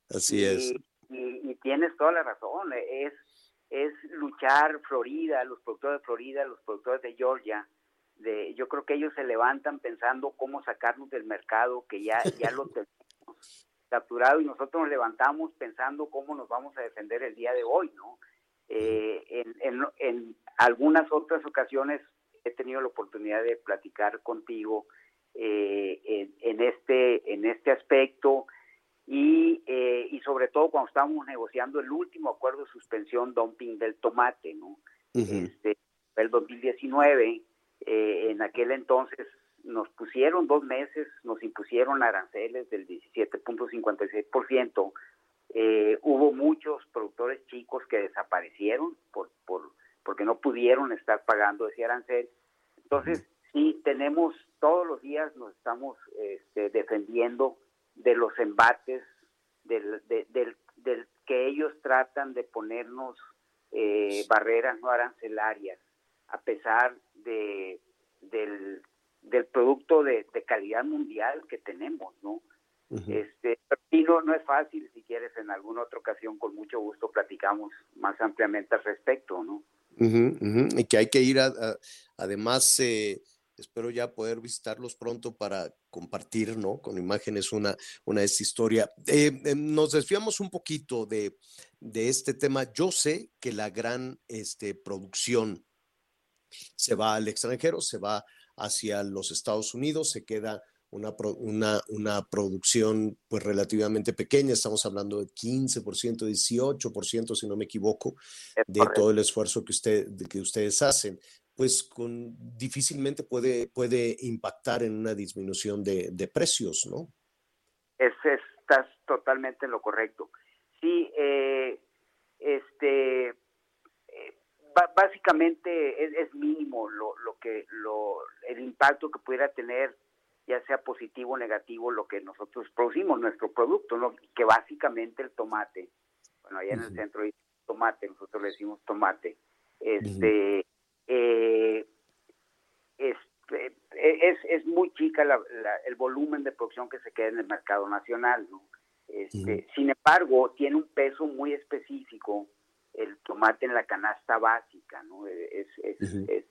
así es. Y, tienes toda la razón, es, es luchar Florida, los productores de Florida, los productores de Georgia, de, yo creo que ellos se levantan pensando cómo sacarnos del mercado que ya, ya lo [LAUGHS] tenemos capturado y nosotros nos levantamos pensando cómo nos vamos a defender el día de hoy, ¿no? Eh, en, en, algunas otras ocasiones he tenido la oportunidad de platicar contigo eh, en, este, en este aspecto y, eh, y sobre todo cuando estábamos negociando el último acuerdo de suspensión dumping del tomate, ¿no? este, el 2019, en aquel entonces nos pusieron dos meses, nos impusieron aranceles del 17.56%, eh, hubo muchos productores chicos que desaparecieron por, por, porque no pudieron estar pagando ese arancel. Entonces, sí, tenemos todos los días nos estamos este, defendiendo de los embates, del, del, del, que ellos tratan de ponernos eh, barreras no arancelarias, a pesar de, del, del producto de, de calidad mundial que tenemos, ¿no? Este, y no, no es fácil, si quieres, en alguna otra ocasión, con mucho gusto platicamos más ampliamente al respecto, ¿no? Y que hay que ir, a, además, eh, espero ya poder visitarlos pronto para compartir, ¿no? Con imágenes una, una de esta historia. Eh, eh, nos desviamos un poquito de, de, este tema. Yo sé que la gran este, producción se va al extranjero, se va hacia los Estados Unidos, se queda una, una, una, producción pues relativamente pequeña, estamos hablando de 15%, 18%, si no me equivoco, de todo el esfuerzo que, usted, que ustedes hacen, pues con, difícilmente puede, puede impactar en una disminución de, de precios, ¿no? Es, estás totalmente en lo correcto. Sí, eh, este, eh, básicamente es, mínimo lo, lo que lo, el impacto que pudiera tener ya sea positivo o negativo lo que nosotros producimos, nuestro producto, ¿no? que básicamente el tomate, bueno, allá en el centro hay tomate, nosotros le decimos tomate, este, eh, este es, es, muy chica el volumen de producción que se queda en el mercado nacional, ¿no? Este, Sin embargo, tiene un peso muy específico el tomate en la canasta básica, ¿no? Es, es,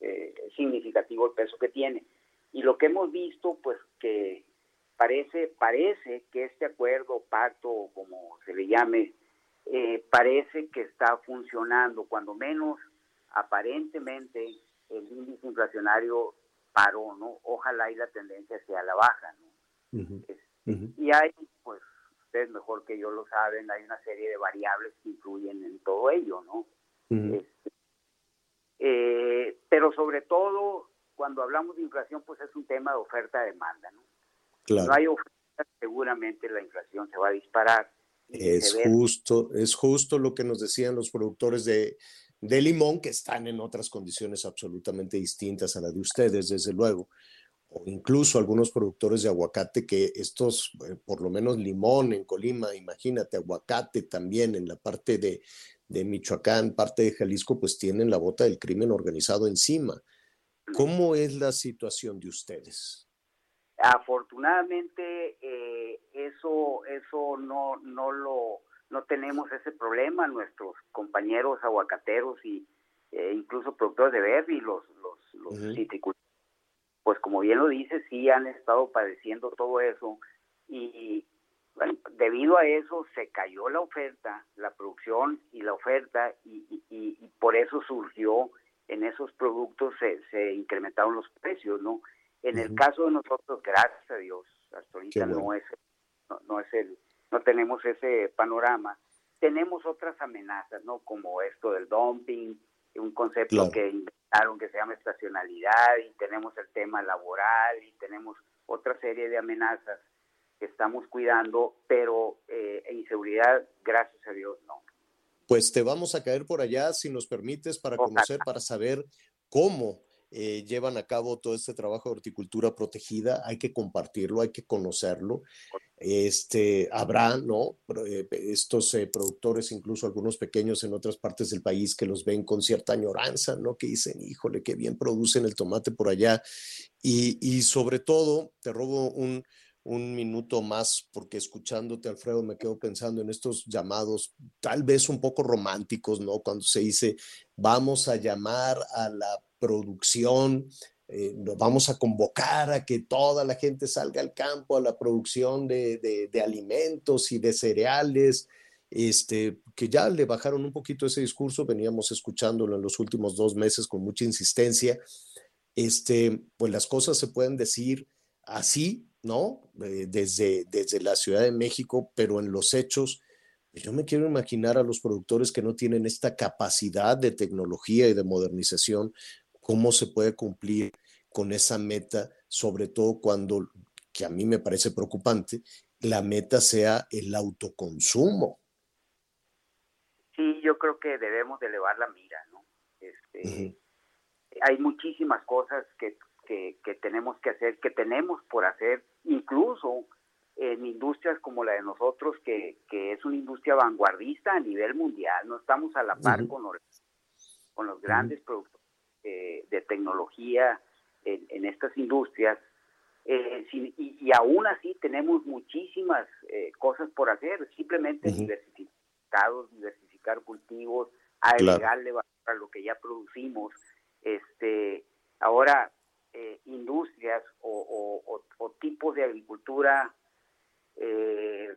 eh, significativo el peso que tiene. Y lo que hemos visto, pues que parece, parece que este acuerdo, pacto, como se le llame, eh, parece que está funcionando, cuando menos aparentemente el índice inflacionario paró, ¿no? Ojalá y la tendencia sea la baja, ¿no? Y hay, pues, ustedes mejor que yo lo saben, hay una serie de variables que influyen en todo ello, ¿no? Este, eh, pero sobre todo cuando hablamos de inflación, pues es un tema de oferta-demanda, ¿no? Claro. no hay oferta, seguramente la inflación se va a disparar. Es justo, es justo lo que nos decían los productores de, de limón, que están en otras condiciones absolutamente distintas a las de ustedes, desde luego, o incluso algunos productores de aguacate que estos, eh, por lo menos limón en Colima, imagínate, aguacate también en la parte de, de Michoacán, parte de Jalisco, pues tienen la bota del crimen organizado encima. ¿Cómo es la situación de ustedes? Afortunadamente, eh, eso, eso no, no lo, no tenemos ese problema. Nuestros compañeros aguacateros y eh, incluso productores de verde y los, los, los citricultores, pues como bien lo dice, sí han estado padeciendo todo eso y bueno, debido a eso se cayó la oferta, la producción y la oferta y, y, y por eso surgió en esos productos se, se incrementaron los precios, ¿no? En el caso de nosotros, gracias a Dios, hasta ahorita no es, no, es el, no tenemos ese panorama. Tenemos otras amenazas, ¿no? Como esto del dumping, un concepto que inventaron que se llama estacionalidad, y tenemos el tema laboral, y tenemos otra serie de amenazas que estamos cuidando, pero eh, inseguridad, gracias a Dios, no pues te vamos a caer por allá, si nos permites, para conocer, para saber cómo eh, llevan a cabo todo este trabajo de horticultura protegida. Hay que compartirlo, hay que conocerlo. Este, habrá, ¿no? Eh, estos eh, productores, incluso algunos pequeños en otras partes del país, que los ven con cierta añoranza, ¿no? Que dicen, híjole, qué bien producen el tomate por allá. Y, y sobre todo, te robo un, un minuto más, porque escuchándote, Alfredo, me quedo pensando en estos llamados tal vez un poco románticos, ¿no? Cuando se dice, vamos a llamar a la producción, eh, vamos a convocar a que toda la gente salga al campo a la producción de, alimentos y de cereales, este, que ya le bajaron un poquito ese discurso, veníamos escuchándolo en los últimos dos meses con mucha insistencia, este, pues las cosas se pueden decir así, ¿no? Eh, desde, desde la Ciudad de México, pero en los hechos, pues yo me quiero imaginar a los productores que no tienen esta capacidad de tecnología y de modernización, cómo se puede cumplir con esa meta, sobre todo cuando, que a mí me parece preocupante, la meta sea el autoconsumo. Sí, yo creo que debemos de elevar la mira, ¿no? Este, Hay muchísimas cosas que que, tenemos que hacer, que tenemos por hacer, incluso en industrias como la de nosotros, que, es una industria vanguardista a nivel mundial, no estamos a la par con, los, con los grandes productos eh, de tecnología en, estas industrias, eh, y, aún así tenemos muchísimas eh, cosas por hacer, simplemente diversificar, diversificar cultivos, agregarle valor a lo que ya producimos. Este, ahora, eh, industrias o, tipos de agricultura eh,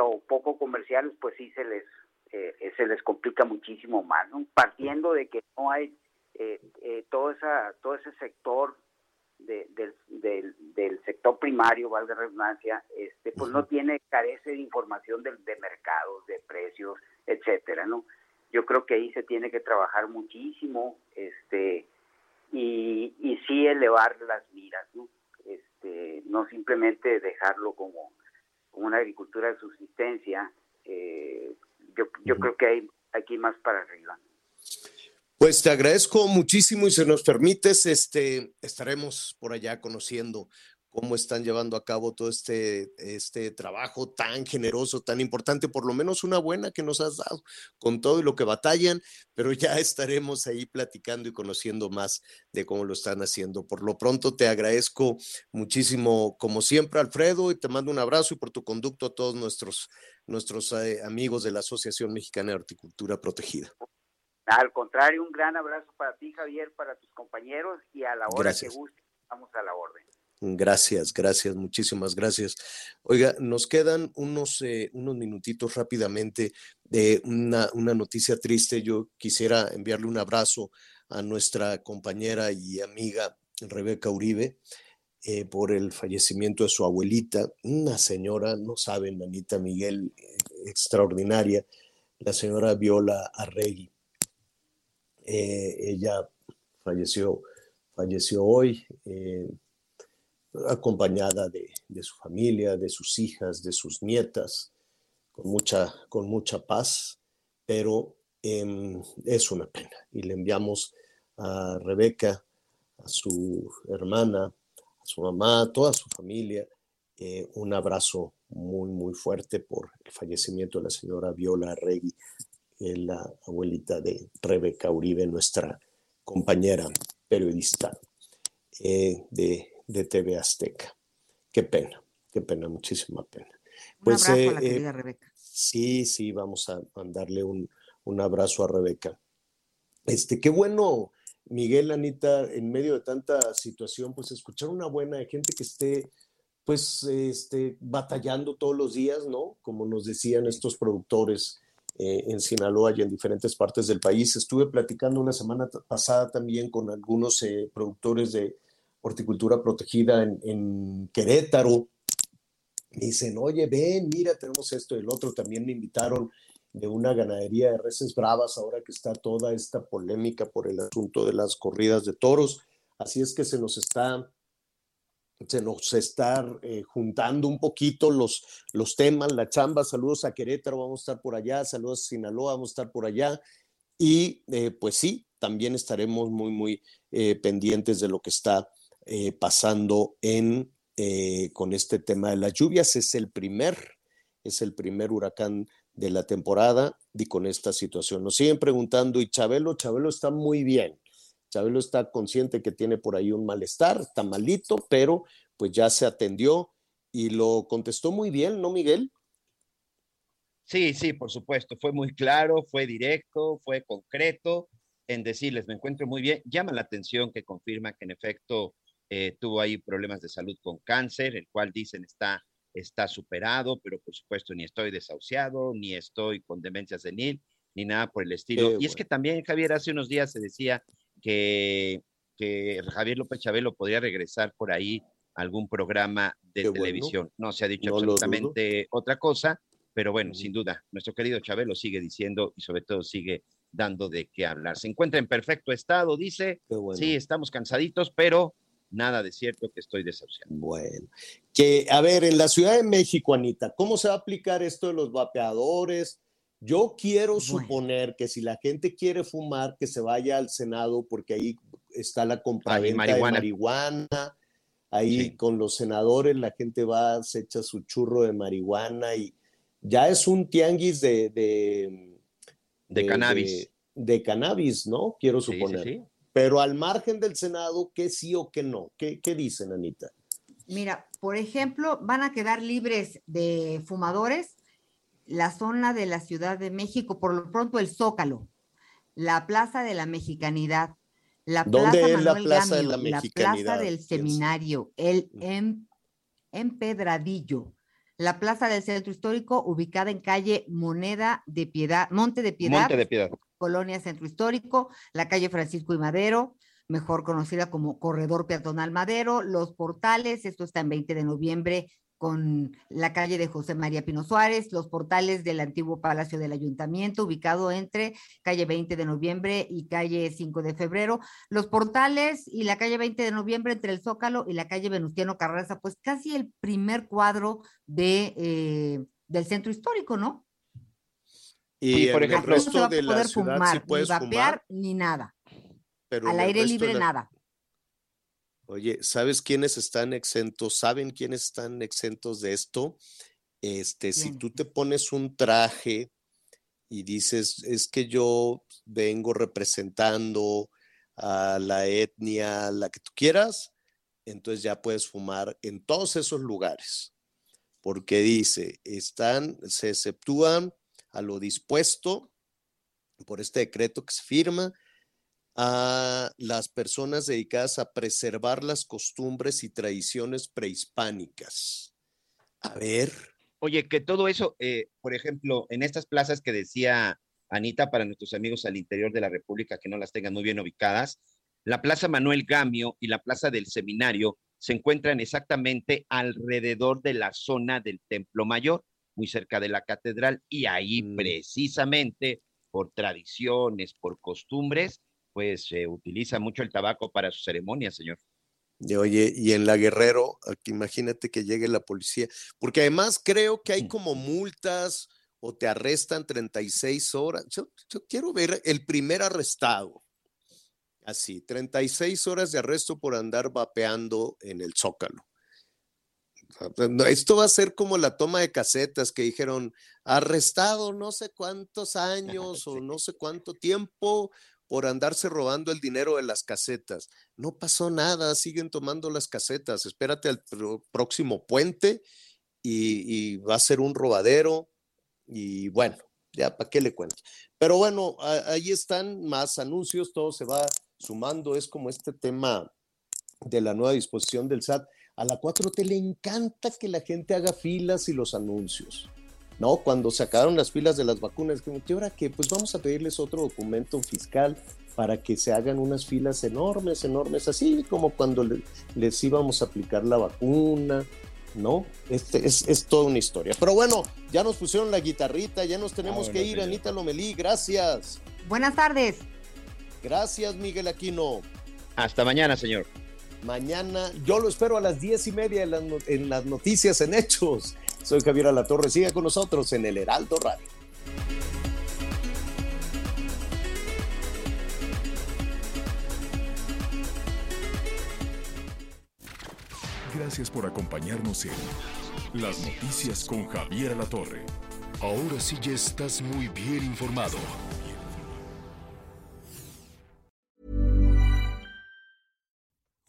o poco comerciales, pues sí se les eh, se les complica muchísimo más, partiendo de que no hay todo esa todo ese sector del, del, sector primario, valga redundancia, este, pues no tiene, carece de información de, de mercados, de precios, etcétera, ¿no? Yo creo que ahí se tiene que trabajar muchísimo, este, y, y sí elevar las miras, ¿no? Este, no simplemente dejarlo como, una agricultura de subsistencia, eh, yo, yo creo que hay aquí más para arriba. Pues te agradezco muchísimo y si nos permites, este, estaremos por allá conociendo cómo están llevando a cabo todo este, este trabajo tan generoso, tan importante, por lo menos una buena que nos has dado con todo y lo que batallan, pero ya [LAUGHS] estaremos ahí platicando y conociendo más de cómo lo están haciendo. Por lo pronto te agradezco muchísimo, como siempre, Alfredo, y te mando un abrazo y por tu conducto a todos nuestros, nuestros eh, amigos de la Asociación Mexicana de Horticultura Protegida. Al contrario, un gran abrazo para ti, Javier, para tus compañeros y a la hora Gracias. que guste, estamos a la orden. Gracias, gracias, muchísimas gracias. Oiga, nos quedan unos, eh, unos minutitos rápidamente de una, una noticia triste. Yo quisiera enviarle un abrazo a nuestra compañera y amiga Rebeca Uribe eh, por el fallecimiento de su abuelita, una señora, no saben, Anita Miguel, eh, extraordinaria, la señora Viola Arregui. Eh, ella falleció, falleció hoy. Acompañada de, su familia, de sus hijas, de sus nietas, con mucha, con mucha paz, pero em, es una pena. Y le enviamos a Rebeca, a su hermana, a su mamá, a toda su familia, eh, un abrazo muy, muy fuerte por el fallecimiento de la señora Viola Regui, la abuelita de Rebeca Uribe, nuestra compañera periodista eh, de, de TV Azteca. Qué pena, qué pena, muchísima pena. Un abrazo a la eh, eh, querida Rebeca. Sí, sí, vamos a mandarle un, un abrazo a Rebeca. Este, qué bueno, Miguel, Anita, en medio de tanta situación, pues escuchar una buena de gente que esté, pues, este, batallando todos los días, ¿no? Como nos decían estos productores eh, en Sinaloa y en diferentes partes del país. Estuve platicando una semana pasada también con algunos eh, productores de horticultura protegida en, Querétaro. Me dicen, oye, ven, mira, tenemos esto y el otro. También me invitaron de una ganadería de reses bravas, ahora que está toda esta polémica por el asunto de las corridas de toros. Así es que se nos está, se nos está eh, juntando un poquito los, los temas, la chamba. Saludos a Querétaro, vamos a estar por allá. Saludos a Sinaloa, vamos a estar por allá. Y eh, pues sí, también estaremos muy, muy eh, pendientes de lo que está eh, pasando en, eh, con este tema de las lluvias. Es el primer, es el primer huracán de la temporada y con esta situación. Nos siguen preguntando, ¿y Chabelo? Chabelo está muy bien. Chabelo está consciente que tiene por ahí un malestar, está malito, pero pues ya se atendió y lo contestó muy bien, ¿no, Miguel? Sí, sí, por supuesto. Fue muy claro, fue directo, fue concreto en decirles, me encuentro muy bien. Llama la atención que confirma que en efecto eh, tuvo ahí problemas de salud con cáncer, el cual dicen está, está superado, pero por supuesto ni estoy desahuciado, ni estoy con demencia senil, ni nada por el estilo. Qué y es que también, Javier, hace unos días se decía que, que Javier López Chabelo podría regresar por ahí a algún programa de Qué bueno. televisión. No se ha dicho No absolutamente otra cosa, pero bueno, sin duda, nuestro querido Chabelo sigue diciendo y sobre todo sigue dando de qué hablar. Se encuentra en perfecto estado, dice. bueno. Sí, estamos cansaditos, pero nada de cierto que estoy desahuciado. Bueno, que a ver, en la Ciudad de México, Anita, ¿cómo se va a aplicar esto de los vapeadores? Yo quiero suponer que si la gente quiere fumar, que se vaya al Senado, porque ahí está la compraventa marihuana. de marihuana. Ahí con los senadores la gente va, se echa su churro de marihuana y ya es un tianguis de, de, De cannabis. De, de cannabis, ¿no? Quiero Sí, sí, suponer. sí. Pero al margen del Senado, ¿qué sí o qué no? ¿Qué, qué dicen, Anita? Mira, por ejemplo, van a quedar libres de fumadores la zona de la Ciudad de México, por lo pronto el Zócalo, la Plaza de la Mexicanidad, la ¿Dónde Plaza es la Manuel Plaza de Gamio, la la Mexicanidad? Plaza del. Seminario, el em- Empedradillo, la Plaza del Centro Histórico, ubicada en calle Moneda de Piedad, Monte de Piedad, Monte de Piedad. Colonia Centro Histórico, la calle Francisco y Madero, mejor conocida como Corredor Peatonal Madero, Los Portales, esto está en 20 de noviembre con la calle de José María Pino Suárez, los portales del antiguo Palacio del Ayuntamiento, ubicado entre calle 20 de noviembre y calle 5 de febrero, los portales y la calle 20 de noviembre entre el Zócalo y la calle Venustiano Carranza, pues casi el primer cuadro de, eh, del centro histórico, ¿no? Y, por en ejemplo, el no se resto va a de la ciudad fumar, sí puedes ni vapear, fumar. ni nada. pero Al aire libre, la- nada. Oye, ¿sabes quiénes están exentos? ¿Saben quiénes están exentos de esto? Este, si tú te pones un traje y dices, es que yo vengo representando a la etnia, la que tú quieras, entonces ya puedes fumar en todos esos lugares. Porque dice, están, se exceptúan a lo dispuesto por este decreto que se firma a las personas dedicadas a preservar las costumbres y tradiciones prehispánicas. A ver, Oye, que todo eso, eh, por ejemplo, en estas plazas que decía Anita, para nuestros amigos al interior de la República que no las tengan muy bien ubicadas, la Plaza Manuel Gamio y la Plaza del Seminario se encuentran exactamente alrededor de la zona del Templo Mayor, muy cerca de la catedral, y ahí precisamente por tradiciones, por costumbres, pues se utiliza mucho el tabaco para sus ceremonias, señor. y oye, y en la Guerrero, aquí imagínate que llegue la policía, porque además creo que hay como multas o te arrestan 36 horas. Yo, yo quiero ver el primer arrestado. Así, 36 horas de arresto por andar vapeando en el Zócalo. Esto va a ser como la toma de casetas que dijeron, arrestado no sé cuántos [LAUGHS] años o no sé cuánto tiempo por andarse robando el dinero de las casetas. No pasó nada, siguen tomando las casetas. Espérate al próximo puente y, y va a ser un robadero. Y bueno, ya, ¿para qué le cuento? Pero bueno, ahí están más anuncios, todo se va sumando. Es como este tema de la nueva disposición del SAT. A la 4T le encanta que la gente haga filas y los anuncios. ¿no? Cuando se acabaron las filas de las vacunas, como, ¿y ahora qué? Pues vamos a pedirles otro documento fiscal para que se hagan unas filas enormes, enormes, así como cuando le- les íbamos a aplicar la vacuna, ¿no? Este, es, es toda una historia. Pero bueno, ya nos pusieron la guitarrita, ya nos tenemos Vámonos, que ir, señor. Anita Lomelí, gracias. Buenas tardes. Gracias, Miguel Aquino. Hasta mañana, señor. Mañana, yo lo espero a las diez y media en las, noticias en Hechos. Soy Javier Alatorre, siga con nosotros en el Heraldo Radio. Gracias por acompañarnos en Las Noticias con Javier Alatorre. Ahora sí ya estás muy bien informado.